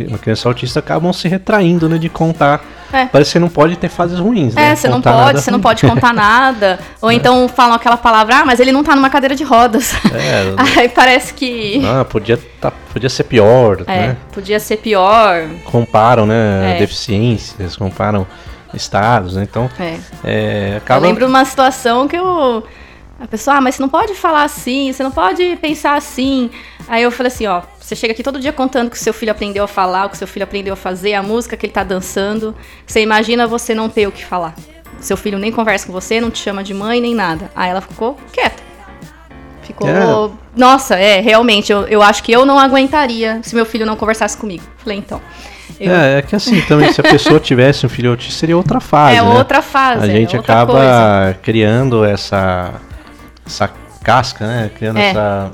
Speaker 1: uma criança autista acabam se retraindo, né, de contar.
Speaker 2: É.
Speaker 1: Parece que você não pode ter fases ruins, né?
Speaker 2: É, você não pode,
Speaker 1: nada
Speaker 2: você não pode contar nada. Ou então falam aquela palavra, ah, mas ele não tá numa cadeira de rodas.
Speaker 1: É,
Speaker 2: Aí parece que.
Speaker 1: ah, podia, tá, podia ser pior,
Speaker 2: É,
Speaker 1: né?
Speaker 2: podia ser pior.
Speaker 1: Comparam, né,
Speaker 2: É.
Speaker 1: deficiências, comparam estados, né? Então,
Speaker 2: É.
Speaker 1: é,
Speaker 2: Eu
Speaker 1: acaba...
Speaker 2: lembro uma situação que eu. A pessoa, ah, mas você não pode falar assim, você não pode pensar assim. Aí eu falei assim, ó, você chega aqui todo dia contando que o seu filho aprendeu a falar, o que o seu filho aprendeu a fazer, a música que ele tá dançando. Você imagina você não ter o que falar. Seu filho nem conversa com você, não te chama de mãe, nem nada. Aí ela ficou quieta. Ficou.
Speaker 1: É.
Speaker 2: Nossa, é, realmente, eu, eu acho que eu não aguentaria se meu filho não conversasse comigo. Falei, então. eu-
Speaker 1: É, é que assim, também, se a pessoa tivesse um filho autista, seria outra fase,
Speaker 2: é
Speaker 1: né?
Speaker 2: outra fase.
Speaker 1: a gente
Speaker 2: é
Speaker 1: acaba
Speaker 2: coisa.
Speaker 1: criando essa essa casca, né? Criando
Speaker 2: É.
Speaker 1: essa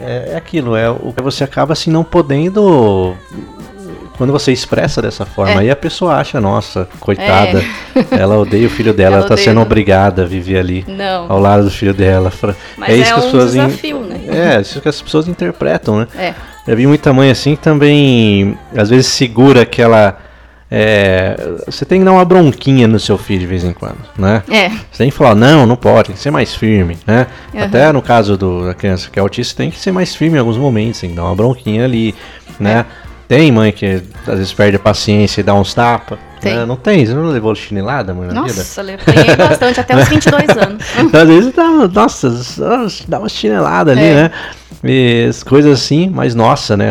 Speaker 1: é, é aquilo, é o que você acaba assim não podendo quando você expressa dessa forma,
Speaker 2: É.
Speaker 1: aí a pessoa acha, nossa, coitada, ela odeia o filho dela,
Speaker 2: Ela
Speaker 1: ela tá sendo obrigada a viver ali
Speaker 2: Não.
Speaker 1: ao lado do filho dela.
Speaker 2: Mas é,
Speaker 1: isso que as
Speaker 2: um
Speaker 1: pessoas in-
Speaker 2: desafio, né?
Speaker 1: É, isso que as pessoas interpretam, né?
Speaker 2: É.
Speaker 1: Eu vi muita mãe assim que também, às vezes, segura aquela. É, você tem que dar uma bronquinha no seu filho de vez em quando, né?
Speaker 2: É.
Speaker 1: Você tem que falar, não, não pode, tem que ser mais firme, né?
Speaker 2: Uhum.
Speaker 1: Até no caso do, da criança que é autista, tem que ser mais firme em alguns momentos, tem que dar uma bronquinha ali, né? Tem mãe que às vezes perde a paciência e dá uns tapas.
Speaker 2: Tem.
Speaker 1: Né? Não tem? Você não levou chinelada, mãe?
Speaker 2: Nossa, apanhei bastante, até os 22 anos.
Speaker 1: Então, às vezes dá, nossa, dá uma chinelada ali,
Speaker 2: É.
Speaker 1: né? E as coisas assim, mas nossa, né?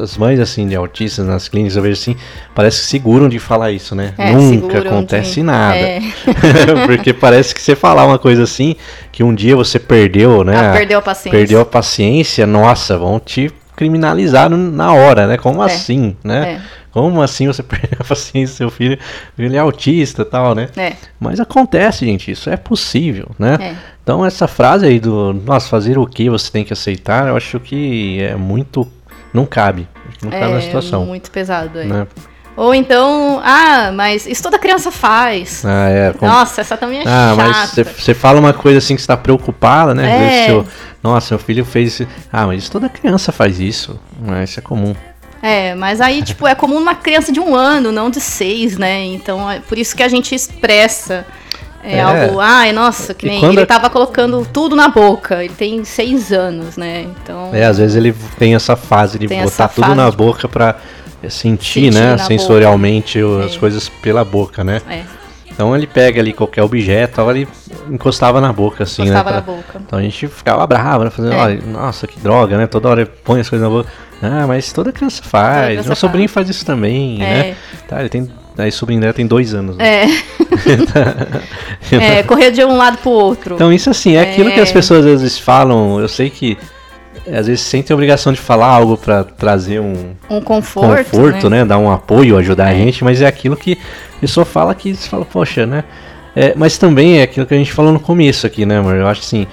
Speaker 1: As mães assim de autistas nas clínicas, eu vejo assim, parece que seguram de falar isso, né?
Speaker 2: É,
Speaker 1: Nunca acontece
Speaker 2: de-
Speaker 1: nada.
Speaker 2: É.
Speaker 1: Porque parece que você falar uma coisa assim, que um dia você perdeu, né?
Speaker 2: Ah, perdeu a paciência.
Speaker 1: Perdeu a paciência, nossa, vão te criminalizar no- na hora, né? Como
Speaker 2: É.
Speaker 1: assim, né?
Speaker 2: É.
Speaker 1: Como assim você perdeu a paciência do seu filho? Ele é autista tal, né?
Speaker 2: É.
Speaker 1: Mas acontece, gente, isso é possível, né?
Speaker 2: É.
Speaker 1: Então essa frase aí do nossa, fazer o que você tem que aceitar, eu acho que é muito. não cabe. Não cabe na
Speaker 2: É
Speaker 1: situação.
Speaker 2: muito pesado aí.
Speaker 1: Né?
Speaker 2: Ou então, ah, mas isso toda criança faz.
Speaker 1: Ah, é. com-
Speaker 2: Nossa, essa também é
Speaker 1: Ah,
Speaker 2: chata.
Speaker 1: mas você- fala uma coisa assim que você tá preocupada, né? Vezes
Speaker 2: É.
Speaker 1: seu- nossa, meu filho fez isso. Ah, mas toda criança faz isso. Ah, isso é comum.
Speaker 2: É, mas aí, tipo, é comum uma criança de um ano, não de seis, né? Então, é por isso que a gente expressa é,
Speaker 1: É.
Speaker 2: algo, ai, nossa, que nem ele tava colocando tudo na boca. Ele tem seis anos, né? Então,
Speaker 1: É, às vezes ele tem essa fase de botar tudo
Speaker 2: fase
Speaker 1: na boca pra eh, sentir,
Speaker 2: Sentir
Speaker 1: né?
Speaker 2: na
Speaker 1: Sensorialmente o- as
Speaker 2: É.
Speaker 1: coisas pela boca, né?
Speaker 2: é,
Speaker 1: Então ele pega ali qualquer objeto, ele encostava na boca, assim, né?
Speaker 2: na
Speaker 1: pra-
Speaker 2: boca.
Speaker 1: Então a gente ficava bravo, né? Fazendo,
Speaker 2: É.
Speaker 1: olha, nossa, que droga, né? Toda hora põe as coisas na boca. Ah, mas toda criança faz.
Speaker 2: criança
Speaker 1: Meu sobrinho faz isso também, né?
Speaker 2: É,
Speaker 1: Tá, ele tem. Aí sobrinho dela tem dois anos. né?
Speaker 2: é. é, correr de um lado pro outro.
Speaker 1: Então isso assim, é aquilo que
Speaker 2: É.
Speaker 1: as pessoas às vezes falam, eu sei que às vezes sentem a obrigação de falar algo para trazer um,
Speaker 2: um conforto,
Speaker 1: conforto né? né? Dar um apoio, ajudar a gente, mas é aquilo que a pessoa fala que você fala, poxa, né? É, mas também é aquilo que a gente falou no começo aqui, né, amor? Eu acho assim,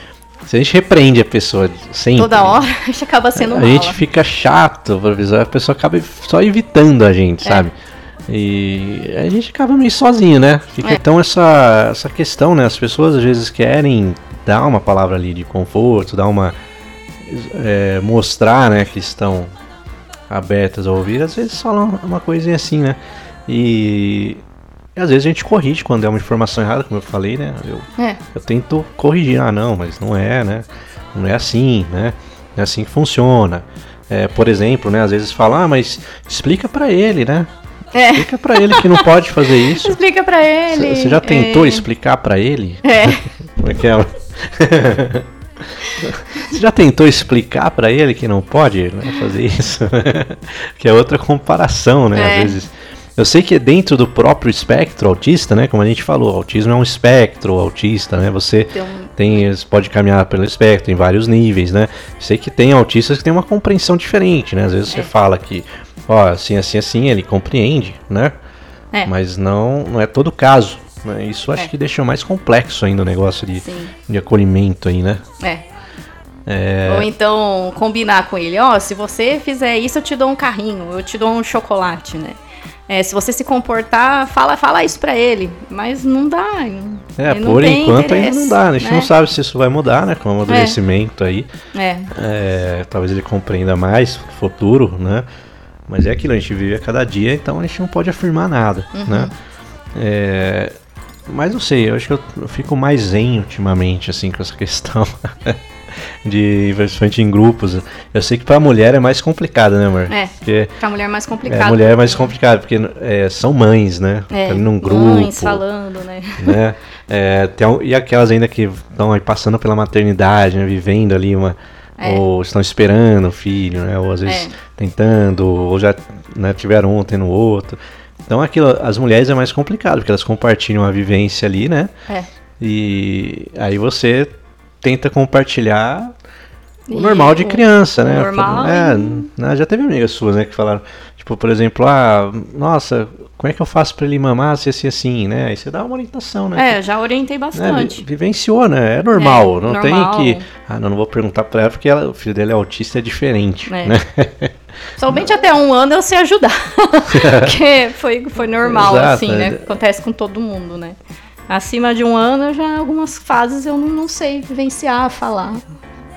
Speaker 1: se a gente repreende a pessoa sempre.
Speaker 2: Toda hora, a gente acaba sendo
Speaker 1: A gente fica chato, a pessoa acaba só evitando a gente, é. sabe? E a gente acaba meio sozinho, né? Fica é. então essa, essa questão, né? As pessoas às vezes querem dar uma palavra ali de conforto, dar uma. É, mostrar, né, que estão abertas a ouvir, às vezes falam uma coisinha assim, né? E e às vezes a gente corrige quando é uma informação errada, como eu falei, né? Eu, é. eu tento corrigir, ah não, mas não é, né? Não é assim, né? Não é assim que funciona. É, por exemplo, né? Às vezes fala, ah, mas explica para ele, né? É. Explica para ele que não pode fazer isso.
Speaker 2: Explica para ele.
Speaker 1: Você já tentou é. explicar para ele?
Speaker 2: É.
Speaker 1: Como é que é? Você já tentou explicar para ele que não pode né, fazer isso? que é outra comparação, né? É. Às vezes eu sei que dentro do próprio espectro autista, né? Como a gente falou, autismo é um espectro autista, né? Você então... tem, pode caminhar pelo espectro em vários níveis, né? Sei que tem autistas que têm uma compreensão diferente, né? Às vezes é. você fala que, ó, assim, assim, assim, ele compreende, né? É. Mas não, não é todo caso. Né? Isso acho é. que deixa mais complexo ainda o negócio de, de acolhimento aí, né?
Speaker 2: É. É... Ou então combinar com ele, ó, se você fizer isso, eu te dou um carrinho, eu te dou um chocolate, né? É, se você se comportar, fala, fala isso para ele. Mas não dá.
Speaker 1: É, por enquanto ainda não dá. Né? A gente né? não sabe se isso vai mudar, né? Com o amadurecimento é. aí.
Speaker 2: É.
Speaker 1: é. Talvez ele compreenda mais o futuro, né? Mas é aquilo, a gente vive a cada dia, então a gente não pode afirmar nada, uhum. né? É, mas não sei, eu acho que eu, eu fico mais zen ultimamente, assim, com essa questão. de principalmente em grupos. Eu sei que pra mulher é mais complicado, né, amor?
Speaker 2: É. Porque pra mulher é mais complicado. É,
Speaker 1: mulher é mais complicado, porque é, são mães, né? É, tá num grupo.
Speaker 2: Mães falando, né?
Speaker 1: né? É, tem, e aquelas ainda que estão aí passando pela maternidade, né? Vivendo ali uma. É. Ou estão esperando o filho, né? Ou às vezes é. tentando, ou já né, tiveram um, tendo outro. Então aquilo, as mulheres é mais complicado, porque elas compartilham a vivência ali, né?
Speaker 2: É.
Speaker 1: E aí você tenta compartilhar o normal de criança, né?
Speaker 2: Normal.
Speaker 1: É, né, já teve amigas suas, né, que falaram, tipo, por exemplo, ah, nossa, como é que eu faço para ele mamar se assim assim, né? Aí você dá uma orientação, né?
Speaker 2: É, já orientei né, bastante.
Speaker 1: Né, vivenciou, né? É normal, é, não normal. tem que, ah, não, não vou perguntar para ela porque ela, o filho dele é autista, é diferente, é. né?
Speaker 2: Somente até um ano eu sei ajudar, porque foi, foi normal, Exato, assim, né? É. Acontece com todo mundo, né? Acima de um ano, já algumas fases eu não, não sei vivenciar, falar.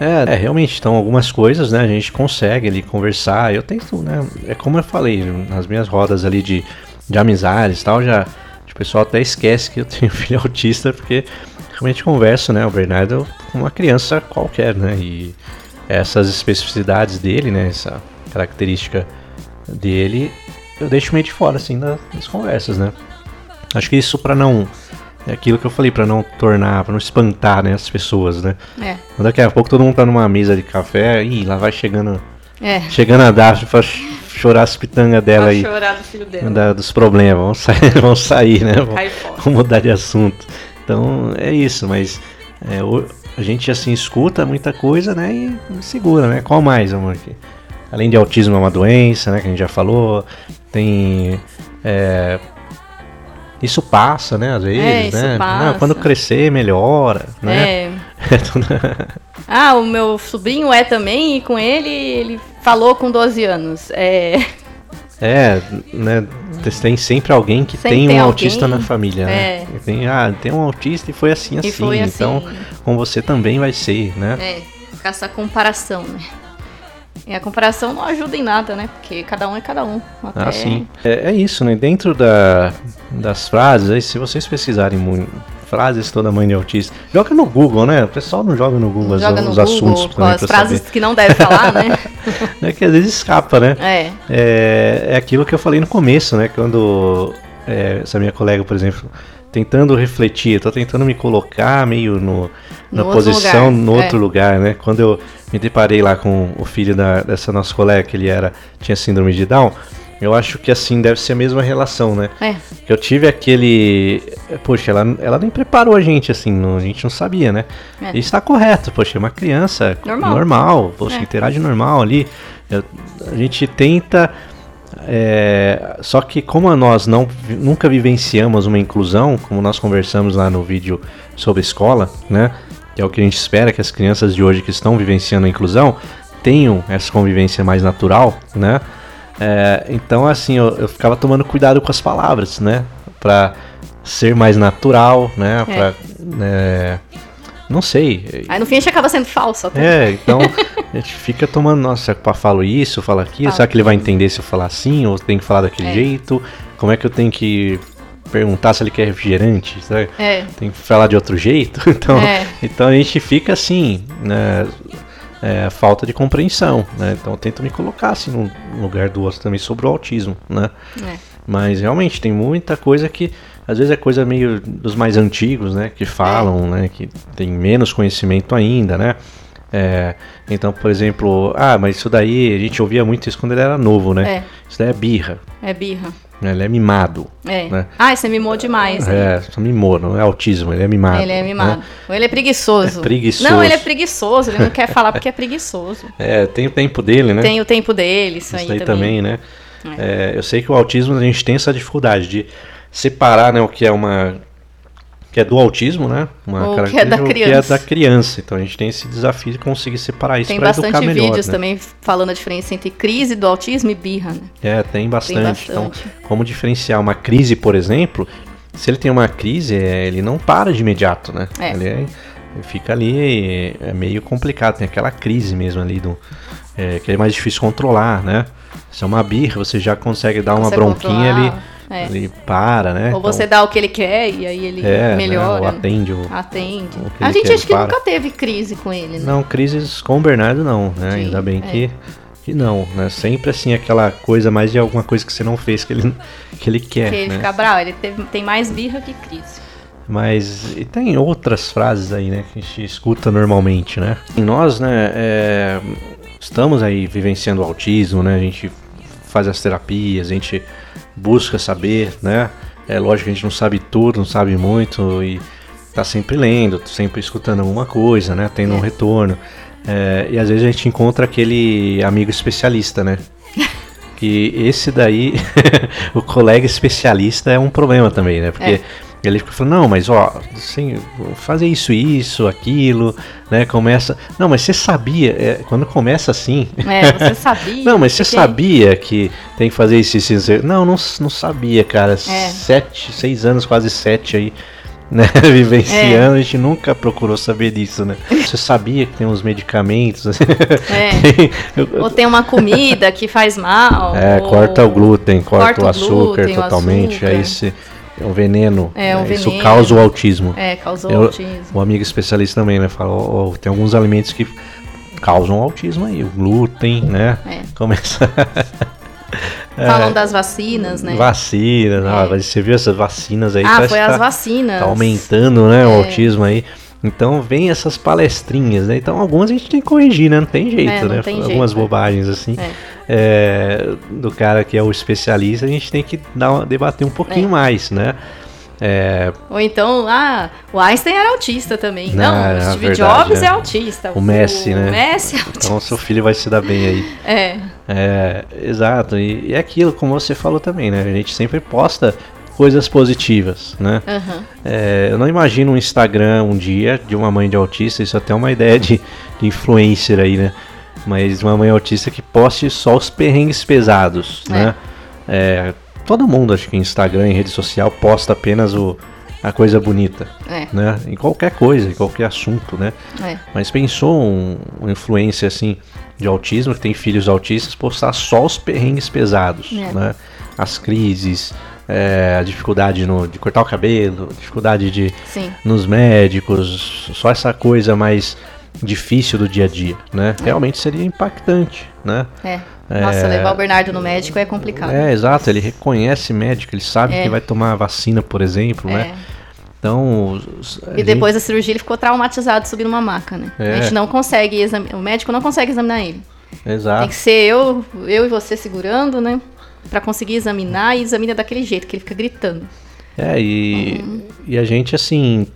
Speaker 1: É, é, realmente, então algumas coisas, né, a gente consegue ali conversar. Eu tento, né, é como eu falei, nas minhas rodas ali de, de amizades e tal, já o pessoal até esquece que eu tenho filho autista, porque realmente converso, né, o Bernardo com uma criança qualquer, né, e essas especificidades dele, né, essa característica dele, eu deixo meio de fora, assim, das conversas, né. Acho que isso para não é aquilo que eu falei, para não tornar, para não espantar, né, as pessoas, né?
Speaker 2: É.
Speaker 1: Daqui a pouco todo mundo tá numa mesa de café, e lá vai chegando.
Speaker 2: É.
Speaker 1: Chegando a Daphne pra chorar as pitangas dela aí.
Speaker 2: chorar do filho dela.
Speaker 1: Da, dos problemas, vão sair, vão sair né? Vão, mudar de assunto. Então é isso, mas é, o, a gente assim escuta muita coisa, né? E segura, né? Qual mais, amor? Aqui? Além de autismo é uma doença, né? Que a gente já falou. Tem é, isso passa, né? Às vezes,
Speaker 2: é,
Speaker 1: né?
Speaker 2: Passa.
Speaker 1: quando crescer, melhora, né?
Speaker 2: É. ah, o meu sobrinho é também, e com ele, ele falou com 12 anos. É.
Speaker 1: É, né? Tem sempre alguém que sempre tem um alguém, autista na família, né?
Speaker 2: é.
Speaker 1: Tem, ah, tem um autista e foi assim, assim. Foi assim. Então, com você também vai ser, né?
Speaker 2: É, com essa comparação, né? E a comparação não ajuda em nada, né? Porque cada um é cada um.
Speaker 1: Até... Ah, sim. É, é, isso, né? Dentro da, das frases, aí, se vocês pesquisarem muito, frases toda mãe de autista, joga no Google, né? O pessoal não joga no Google
Speaker 2: joga
Speaker 1: os,
Speaker 2: no
Speaker 1: os
Speaker 2: Google,
Speaker 1: assuntos.
Speaker 2: Com as frases saber. que não deve falar, né?
Speaker 1: é que às vezes escapa, né?
Speaker 2: É.
Speaker 1: É, é aquilo que eu falei no começo, né? Quando é, essa minha colega, por exemplo, tentando refletir, tô tentando me colocar meio no, na no posição
Speaker 2: outro
Speaker 1: no outro é. lugar, né? Quando eu me deparei lá com o filho da, dessa nossa colega, que ele era tinha síndrome de Down, Eu acho que assim deve ser a mesma relação, né?
Speaker 2: É.
Speaker 1: Eu tive aquele. Poxa, ela, ela nem preparou a gente, assim, não- a gente não sabia, né?
Speaker 2: É.
Speaker 1: E está correto, poxa, é uma criança
Speaker 2: Normal.
Speaker 1: normal poxa,
Speaker 2: É.
Speaker 1: interage normal ali. Eu- a gente tenta. É, só que como nós não, nunca vivenciamos uma inclusão, como nós conversamos lá no vídeo sobre escola, né? Que é o que a gente espera que as crianças de hoje que estão vivenciando a inclusão tenham essa convivência mais natural, né? É, então, assim, eu, eu ficava tomando cuidado com as palavras, né? Pra ser mais natural, né?
Speaker 2: É.
Speaker 1: Pra, é, não sei.
Speaker 2: Aí no fim a gente acaba sendo falso até.
Speaker 1: É, então a gente fica tomando, nossa, pá, falo isso, falo aquilo,
Speaker 2: Fala
Speaker 1: será que ele vai entender se eu falar assim, ou tem que falar daquele
Speaker 2: É.
Speaker 1: jeito? Como é que eu tenho que perguntar se ele quer refrigerante, sabe?
Speaker 2: É.
Speaker 1: Tem que falar de outro jeito? Então,
Speaker 2: É.
Speaker 1: então a gente fica assim, né? É, falta de compreensão, né? Então eu tento me colocar assim no lugar do outro também sobre o autismo, né?
Speaker 2: É.
Speaker 1: Mas realmente tem muita coisa que às vezes é coisa meio dos mais antigos, né? Que falam, né? Que tem menos conhecimento ainda, né? É, então, por exemplo, ah, mas isso daí a gente ouvia muito isso quando ele era novo, né?
Speaker 2: É.
Speaker 1: Isso daí é birra,
Speaker 2: É birra.
Speaker 1: né? Ele é mimado.
Speaker 2: É.
Speaker 1: Né?
Speaker 2: Ah, você mimou demais.
Speaker 1: É, só mimou, não é autismo, ele é mimado.
Speaker 2: Ele é
Speaker 1: né?
Speaker 2: mimado. Ou ele é preguiçoso.
Speaker 1: É preguiçoso.
Speaker 2: Não, ele é preguiçoso. Ele não quer falar porque é preguiçoso.
Speaker 1: É, tem o tempo dele, né?
Speaker 2: Tem o tempo dele, isso,
Speaker 1: Isso
Speaker 2: aí também.
Speaker 1: também, né? É, eu sei que o autismo a gente tem essa dificuldade de separar né, o que é uma. que é do autismo, né? Uma
Speaker 2: o que é da
Speaker 1: característica, o que é
Speaker 2: criança.
Speaker 1: da criança. Então a gente tem esse desafio de conseguir separar isso
Speaker 2: Tem
Speaker 1: para educar
Speaker 2: bastante
Speaker 1: melhor.
Speaker 2: vídeos
Speaker 1: né?
Speaker 2: também falando a diferença entre crise do autismo e birra, né?
Speaker 1: É, tem bastante. Então,
Speaker 2: bastante.
Speaker 1: como diferenciar uma crise, por exemplo, se ele tem uma crise, é, ele não para de imediato, né?
Speaker 2: É.
Speaker 1: Ele, é- fica ali, é meio complicado, tem aquela crise mesmo ali do. é, que é mais difícil controlar, né? Se é uma birra, você já consegue dar uma
Speaker 2: Consegue
Speaker 1: bronquinha, ele,
Speaker 2: controlar, é.
Speaker 1: ele para, né?
Speaker 2: Ou você dá o que ele quer e aí ele
Speaker 1: é, né,
Speaker 2: melhora.
Speaker 1: ou atende o,
Speaker 2: Atende.
Speaker 1: o
Speaker 2: A
Speaker 1: ele
Speaker 2: gente
Speaker 1: quer,
Speaker 2: acho que
Speaker 1: para.
Speaker 2: nunca teve crise com ele, né?
Speaker 1: Não, crises com o Bernardo não, né? Ainda bem
Speaker 2: é.
Speaker 1: que, que não, né? Sempre assim, aquela coisa mais de alguma coisa que você não fez que ele, que ele quer,
Speaker 2: Porque ele
Speaker 1: né?
Speaker 2: fica bravo, ele teve- tem mais birra que crise.
Speaker 1: Mas e tem outras frases aí, né, que a gente escuta normalmente, né? E nós, né, é, estamos aí vivenciando o autismo, né? A gente faz as terapias, a gente busca saber, né? É lógico que a gente não sabe tudo, não sabe muito e tá sempre lendo, sempre escutando alguma coisa, né? Tendo um
Speaker 2: É.
Speaker 1: retorno. É, e às vezes a gente encontra aquele amigo especialista, né? Que esse daí, o colega especialista é um problema também, né? Porque
Speaker 2: É.
Speaker 1: ele fica falando, não, mas ó, assim, fazer isso, isso, aquilo, né? Começa. Não, mas você sabia, é, quando começa assim.
Speaker 2: É, você sabia.
Speaker 1: Não, mas você
Speaker 2: porque-
Speaker 1: sabia que tem que fazer isso, isso, isso. Não, não, não sabia, cara.
Speaker 2: É.
Speaker 1: Sete, seis anos, quase sete aí, né? Vivenciando, a gente nunca procurou saber disso, né? Você sabia que tem uns medicamentos. assim.
Speaker 2: É. Ou tem uma comida que faz mal.
Speaker 1: é,
Speaker 2: ou-
Speaker 1: corta o glúten, corta,
Speaker 2: corta
Speaker 1: o
Speaker 2: o
Speaker 1: açúcar
Speaker 2: glúten, o
Speaker 1: totalmente.
Speaker 2: açúcar.
Speaker 1: Aí esse é um veneno.
Speaker 2: É, um
Speaker 1: né? Isso
Speaker 2: veneno.
Speaker 1: causa o autismo.
Speaker 2: É, causou
Speaker 1: Eu-
Speaker 2: autismo.
Speaker 1: O amigo especialista também, né? Fala, ó, ó, tem alguns alimentos que causam autismo aí, o glúten, né?
Speaker 2: É.
Speaker 1: Começa.
Speaker 2: Falam das vacinas, né?
Speaker 1: Vacinas, ah, mas você viu essas vacinas aí?
Speaker 2: ah, foi as
Speaker 1: tá,
Speaker 2: vacinas.
Speaker 1: tá aumentando, né, o
Speaker 2: É.
Speaker 1: autismo aí. Então vem essas palestrinhas, né? Então algumas a gente tem que corrigir, né? Não tem jeito,
Speaker 2: É, não
Speaker 1: né?
Speaker 2: tem
Speaker 1: algumas
Speaker 2: jeito, né?
Speaker 1: bobagens assim.
Speaker 2: É.
Speaker 1: é, do cara que é o especialista, a gente tem que dar debater um pouquinho
Speaker 2: É.
Speaker 1: mais, né? É,
Speaker 2: Ou então, ah, o Einstein era autista também. Não,
Speaker 1: Não, é
Speaker 2: o Steve
Speaker 1: verdade,
Speaker 2: Jobs
Speaker 1: é.
Speaker 2: é autista.
Speaker 1: O Messi, né?
Speaker 2: O Messi é autista.
Speaker 1: então seu filho vai se dar bem aí.
Speaker 2: É,
Speaker 1: É, exato. E, e é aquilo, como você falou também, né? A gente sempre posta coisas positivas, né?
Speaker 2: aham.
Speaker 1: É, eu não imagino um Instagram um dia de uma mãe de autista, isso até é uma ideia de, de influencer aí, né? Mas uma mãe autista que poste só os perrengues pesados,
Speaker 2: É.
Speaker 1: né? É, todo mundo, acho que em Instagram, em rede social, posta apenas o, a coisa bonita,
Speaker 2: É,
Speaker 1: né? Em qualquer coisa, em qualquer assunto, né?
Speaker 2: é.
Speaker 1: Mas pensou um, um influencer assim de autismo, que tem filhos autistas, postar só os perrengues pesados,
Speaker 2: É.
Speaker 1: né? As crises, é, a dificuldade no, de cortar o cabelo, dificuldade de
Speaker 2: Sim.
Speaker 1: nos médicos, só essa coisa mais difícil do dia a dia, né? Realmente seria impactante, né?
Speaker 2: É. Nossa, levar o Bernardo no médico é complicado.
Speaker 1: É, exato, ele reconhece médico, ele sabe
Speaker 2: É.
Speaker 1: que vai tomar a vacina, por exemplo,
Speaker 2: É.
Speaker 1: né? Então,
Speaker 2: E
Speaker 1: gente-
Speaker 2: depois da cirurgia ele ficou traumatizado subindo uma maca, né?
Speaker 1: É.
Speaker 2: A gente não consegue examinar. O médico não consegue examinar ele.
Speaker 1: exato.
Speaker 2: Tem que ser eu, eu e você segurando, né? Para conseguir examinar e examina daquele jeito, que ele fica gritando.
Speaker 1: É, e, uhum. e a gente, assim,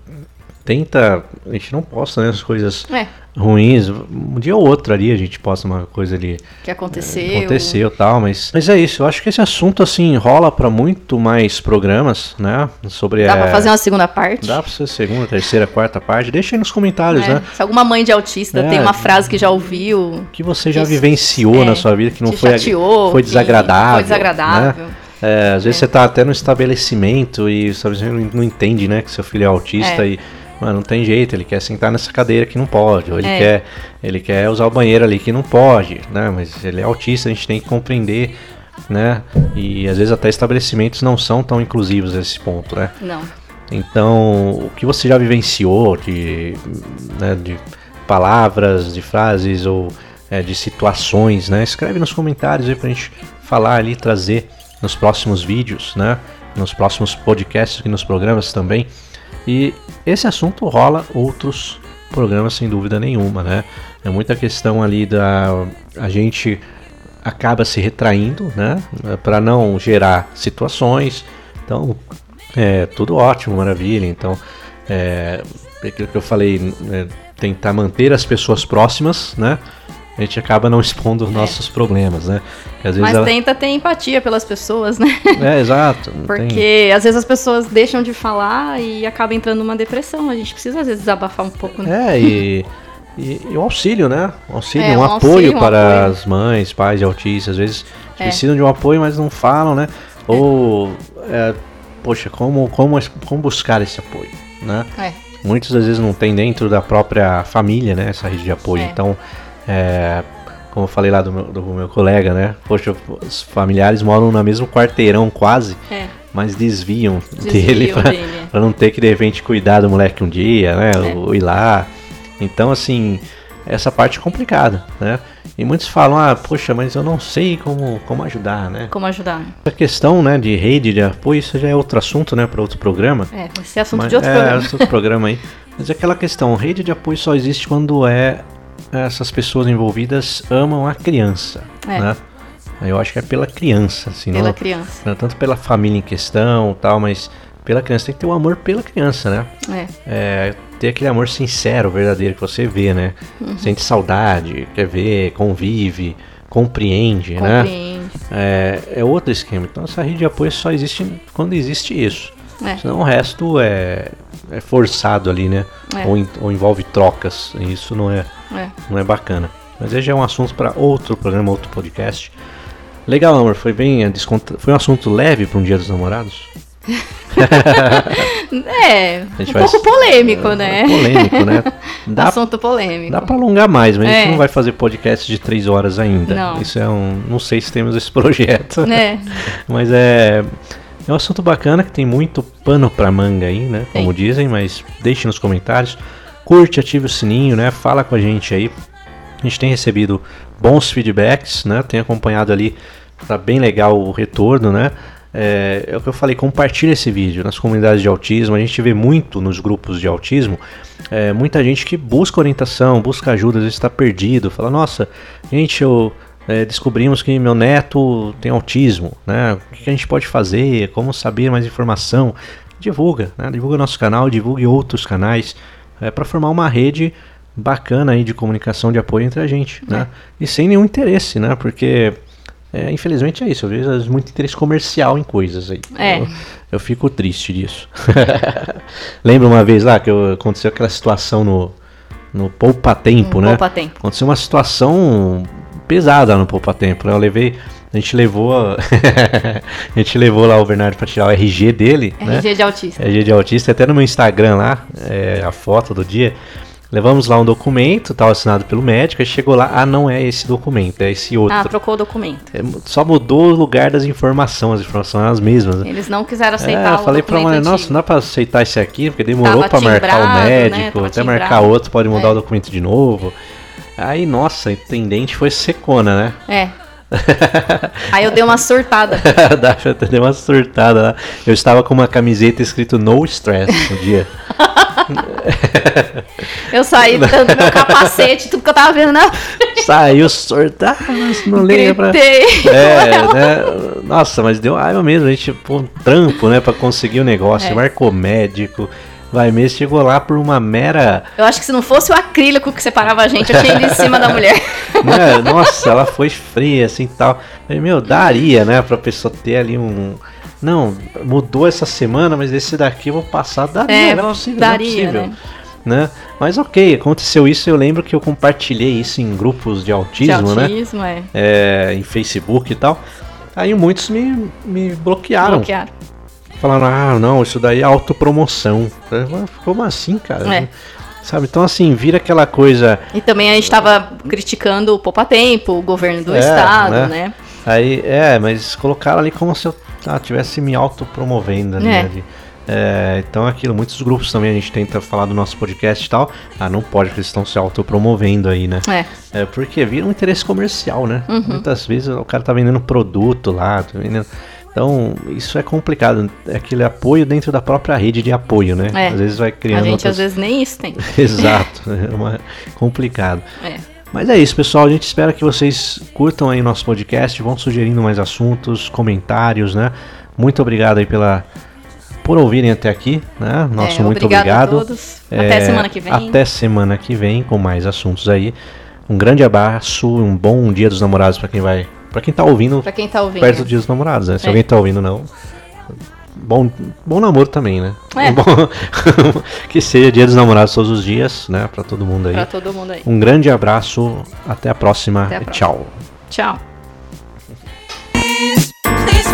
Speaker 1: tenta. A gente não posta né, as coisas é. Ruins. Um dia ou outro ali a gente posta uma coisa ali.
Speaker 2: Que aconteceu.
Speaker 1: É, aconteceu tal, mas. Mas é isso. Eu acho que esse assunto, assim, rola para muito mais programas, né? Sobre.
Speaker 2: Dá é, pra fazer uma segunda parte?
Speaker 1: Dá pra ser segunda, terceira, quarta parte. Deixa aí nos comentários, é. né?
Speaker 2: Se alguma mãe de autista é. tem uma frase que já ouviu.
Speaker 1: Que você já que vivenciou na é, sua vida, que não foi,
Speaker 2: chateou,
Speaker 1: foi desagradável. Foi
Speaker 2: desagradável.
Speaker 1: Né? É, às vezes é. você tá até no estabelecimento e você não entende, né, que seu filho é autista e Mano, não tem jeito, ele quer sentar nessa cadeira que não pode, ou ele, é. quer, ele quer usar o banheiro ali que não pode, né? Mas ele é autista, a gente tem que compreender, né? E às vezes até estabelecimentos não são tão inclusivos nesse ponto, né?
Speaker 2: Não.
Speaker 1: Então, o que você já vivenciou de, né, de palavras, de frases ou é, de situações, né? Escreve nos comentários aí pra gente falar ali, trazer nos próximos vídeos, né? Nos próximos podcasts aqui nos programas também. E esse assunto rola outros programas sem dúvida nenhuma, né? É muita questão ali da a gente acaba se retraindo, né? Para não gerar situações. Então, é tudo ótimo, maravilha. Então, é, aquilo que eu falei, é, tentar manter as pessoas próximas, né? A gente acaba não expondo os é. nossos problemas, né?
Speaker 2: Mas ela... tenta ter empatia pelas pessoas, né?
Speaker 1: É, exato.
Speaker 2: Porque tem... às vezes as pessoas deixam de falar e acaba entrando numa depressão. A gente precisa às vezes desabafar um pouco,
Speaker 1: né? É, e, e, e o auxílio, né? O auxílio, é, um, um, apoio auxílio, um para apoio. as mães, pais de autistas. Às vezes é. precisam de um apoio, mas não falam, né? É. Ou, é, poxa, como, como, como buscar esse apoio, né?
Speaker 2: É.
Speaker 1: Muitas vezes não tem dentro da própria família, né? Essa rede de apoio. Então é, como eu falei lá do meu, do meu, colega, né? Poxa, os familiares moram no mesmo quarteirão quase,
Speaker 2: é.
Speaker 1: mas desviam, desviam dele para não ter que de repente cuidar do moleque um dia, né? É. Ou ir lá. Então, assim, essa parte é complicada, né? E muitos falam, ah, poxa, mas eu não sei como, como ajudar, né?
Speaker 2: Como ajudar.
Speaker 1: A questão, né, de rede de apoio, isso já é outro assunto, né, para outro programa.
Speaker 2: É, vai ser assunto mas, de outro é, programa. É,
Speaker 1: outro programa aí. Mas é aquela questão, rede de apoio só existe quando é essas pessoas envolvidas amam a criança, é. né? Eu acho que é pela criança, assim,
Speaker 2: pela
Speaker 1: não,
Speaker 2: criança.
Speaker 1: não tanto pela família em questão, tal, mas pela criança tem que ter o um amor pela criança, né?
Speaker 2: É.
Speaker 1: é. ter aquele amor sincero, verdadeiro que você vê, né? Uhum. Sente saudade, quer ver, convive, compreende,
Speaker 2: né? compreende.
Speaker 1: né? É, é outro esquema. Então essa rede de apoio só existe quando existe isso.
Speaker 2: É.
Speaker 1: Senão o resto é, é forçado ali, né?
Speaker 2: É.
Speaker 1: Ou, ou, envolve trocas. E isso não é,
Speaker 2: é.
Speaker 1: não é bacana. Mas esse já é um assunto para outro programa, outro podcast. Legal, amor. Foi bem descontra... Foi um assunto leve para um dia dos namorados?
Speaker 2: é, um vai... pouco polêmico, né?
Speaker 1: É polêmico, né?
Speaker 2: Dá, Assunto polêmico.
Speaker 1: Dá para alongar mais, mas é. a gente é. não vai fazer podcast de três horas ainda.
Speaker 2: Não.
Speaker 1: Isso é um. Não sei se temos esse projeto.
Speaker 2: É.
Speaker 1: mas é. É um assunto bacana que tem muito pano pra manga aí, né? Como Sim. dizem, mas deixe nos comentários. Curte, ative o sininho, né? Fala com a gente aí. A gente tem recebido bons feedbacks, né? Tem acompanhado ali, tá bem legal o retorno, né? É, é, o que eu falei, compartilha esse vídeo nas comunidades de autismo. A gente vê muito nos grupos de autismo, é, muita gente que busca orientação, busca ajuda, às vezes está perdido. Fala, nossa, gente, eu é, descobrimos que meu neto tem autismo, né? O que a gente pode fazer? Como saber mais informação? Divulga, né? Divulga nosso canal, divulgue outros canais, é, para formar uma rede bacana aí de comunicação de apoio entre a gente, né? É. E sem nenhum interesse, né? Porque é, infelizmente é isso, eu vejo muito interesse comercial em coisas aí.
Speaker 2: É.
Speaker 1: Eu, eu fico triste disso. Lembra uma vez lá que eu, aconteceu aquela situação no, no Poupa Tempo, né?
Speaker 2: Poupa Tempo.
Speaker 1: Aconteceu uma situação pesada no Poupa Tempo. Né? Eu levei. A gente levou. a gente levou lá o Bernardo para tirar o RG dele.
Speaker 2: RG
Speaker 1: né?
Speaker 2: de autista.
Speaker 1: RG de autista, até no meu Instagram lá, é, a foto do dia. Levamos lá um documento, tal, assinado pelo médico, e chegou lá, ah, não é esse documento, é esse outro.
Speaker 2: Ah, trocou o documento. É,
Speaker 1: só mudou o lugar das informações, as informações são as mesmas. Né?
Speaker 2: Eles não quiseram aceitar é,
Speaker 1: eu falei pra mulher, nossa, não dá pra aceitar esse aqui, porque demorou para marcar o né? médico, né? até timbrado. marcar outro, pode mudar é. o documento de novo. Aí, nossa, a intendente foi secona, né?
Speaker 2: É. Aí eu dei uma surtada.
Speaker 1: dei uma surtada. Eu estava com uma camiseta escrito No Stress no dia.
Speaker 2: eu saí dando meu capacete, tudo que eu tava vendo na.
Speaker 1: Saiu mas não lembra. É, né? Nossa, mas deu raiva mesmo. A gente pô, um trampo, né, pra conseguir o negócio. É. Marcou médico. Vai mesmo, chegou lá por uma mera.
Speaker 2: Eu acho que se não fosse o acrílico que separava a gente, eu tinha ido em cima da mulher.
Speaker 1: Né? Nossa, ela foi fria assim tal. Falei, meu, daria, né, pra pessoa ter ali um. Não, mudou essa semana, mas esse daqui eu vou passar. Daria, é, não é possível, daria, não é possível. Né? né? Mas ok, aconteceu isso. Eu lembro que eu compartilhei isso em grupos de autismo, de autismo né? É. é. Em Facebook e tal. Aí muitos me, me bloquearam. Bloquearam. Falaram, ah, não, isso daí é autopromoção. Como assim, cara? É. Sabe? Então, assim, vira aquela coisa.
Speaker 2: E também a gente estava criticando o Poupa Tempo, o governo do é, estado, né? né?
Speaker 1: Aí, é, mas colocaram ali como se eu ah, tivesse me autopromovendo, né? É. Então aquilo, muitos grupos também a gente tenta falar do nosso podcast e tal. Ah, não pode, porque eles estão se autopromovendo aí, né? É. é. Porque vira um interesse comercial, né? Uhum. Muitas vezes o cara tá vendendo produto lá, tá vendendo. Então, isso é complicado. É aquele apoio dentro da própria rede de apoio, né?
Speaker 2: É. Às vezes vai criando. A gente outras... às vezes nem isso tem.
Speaker 1: Exato. É uma... complicado. É. Mas é isso, pessoal. A gente espera que vocês curtam aí o nosso podcast, vão sugerindo mais assuntos, comentários, né? Muito obrigado aí pela por ouvirem até aqui, né? Nosso é, muito obrigado. A todos.
Speaker 2: É, até semana que vem.
Speaker 1: Até semana que vem com mais assuntos aí. Um grande abraço, um bom Dia dos Namorados para quem vai, para quem tá ouvindo.
Speaker 2: Para quem tá ouvindo.
Speaker 1: Perto do Dia dos Namorados, né? Se é. alguém tá ouvindo não, bom, bom namoro também, né?
Speaker 2: É.
Speaker 1: Bom, que seja Dia dos Namorados todos os dias, né? Para todo mundo aí.
Speaker 2: Para todo mundo aí.
Speaker 1: Um grande abraço, até a próxima. Até a próxima. Tchau.
Speaker 2: Tchau. Please, please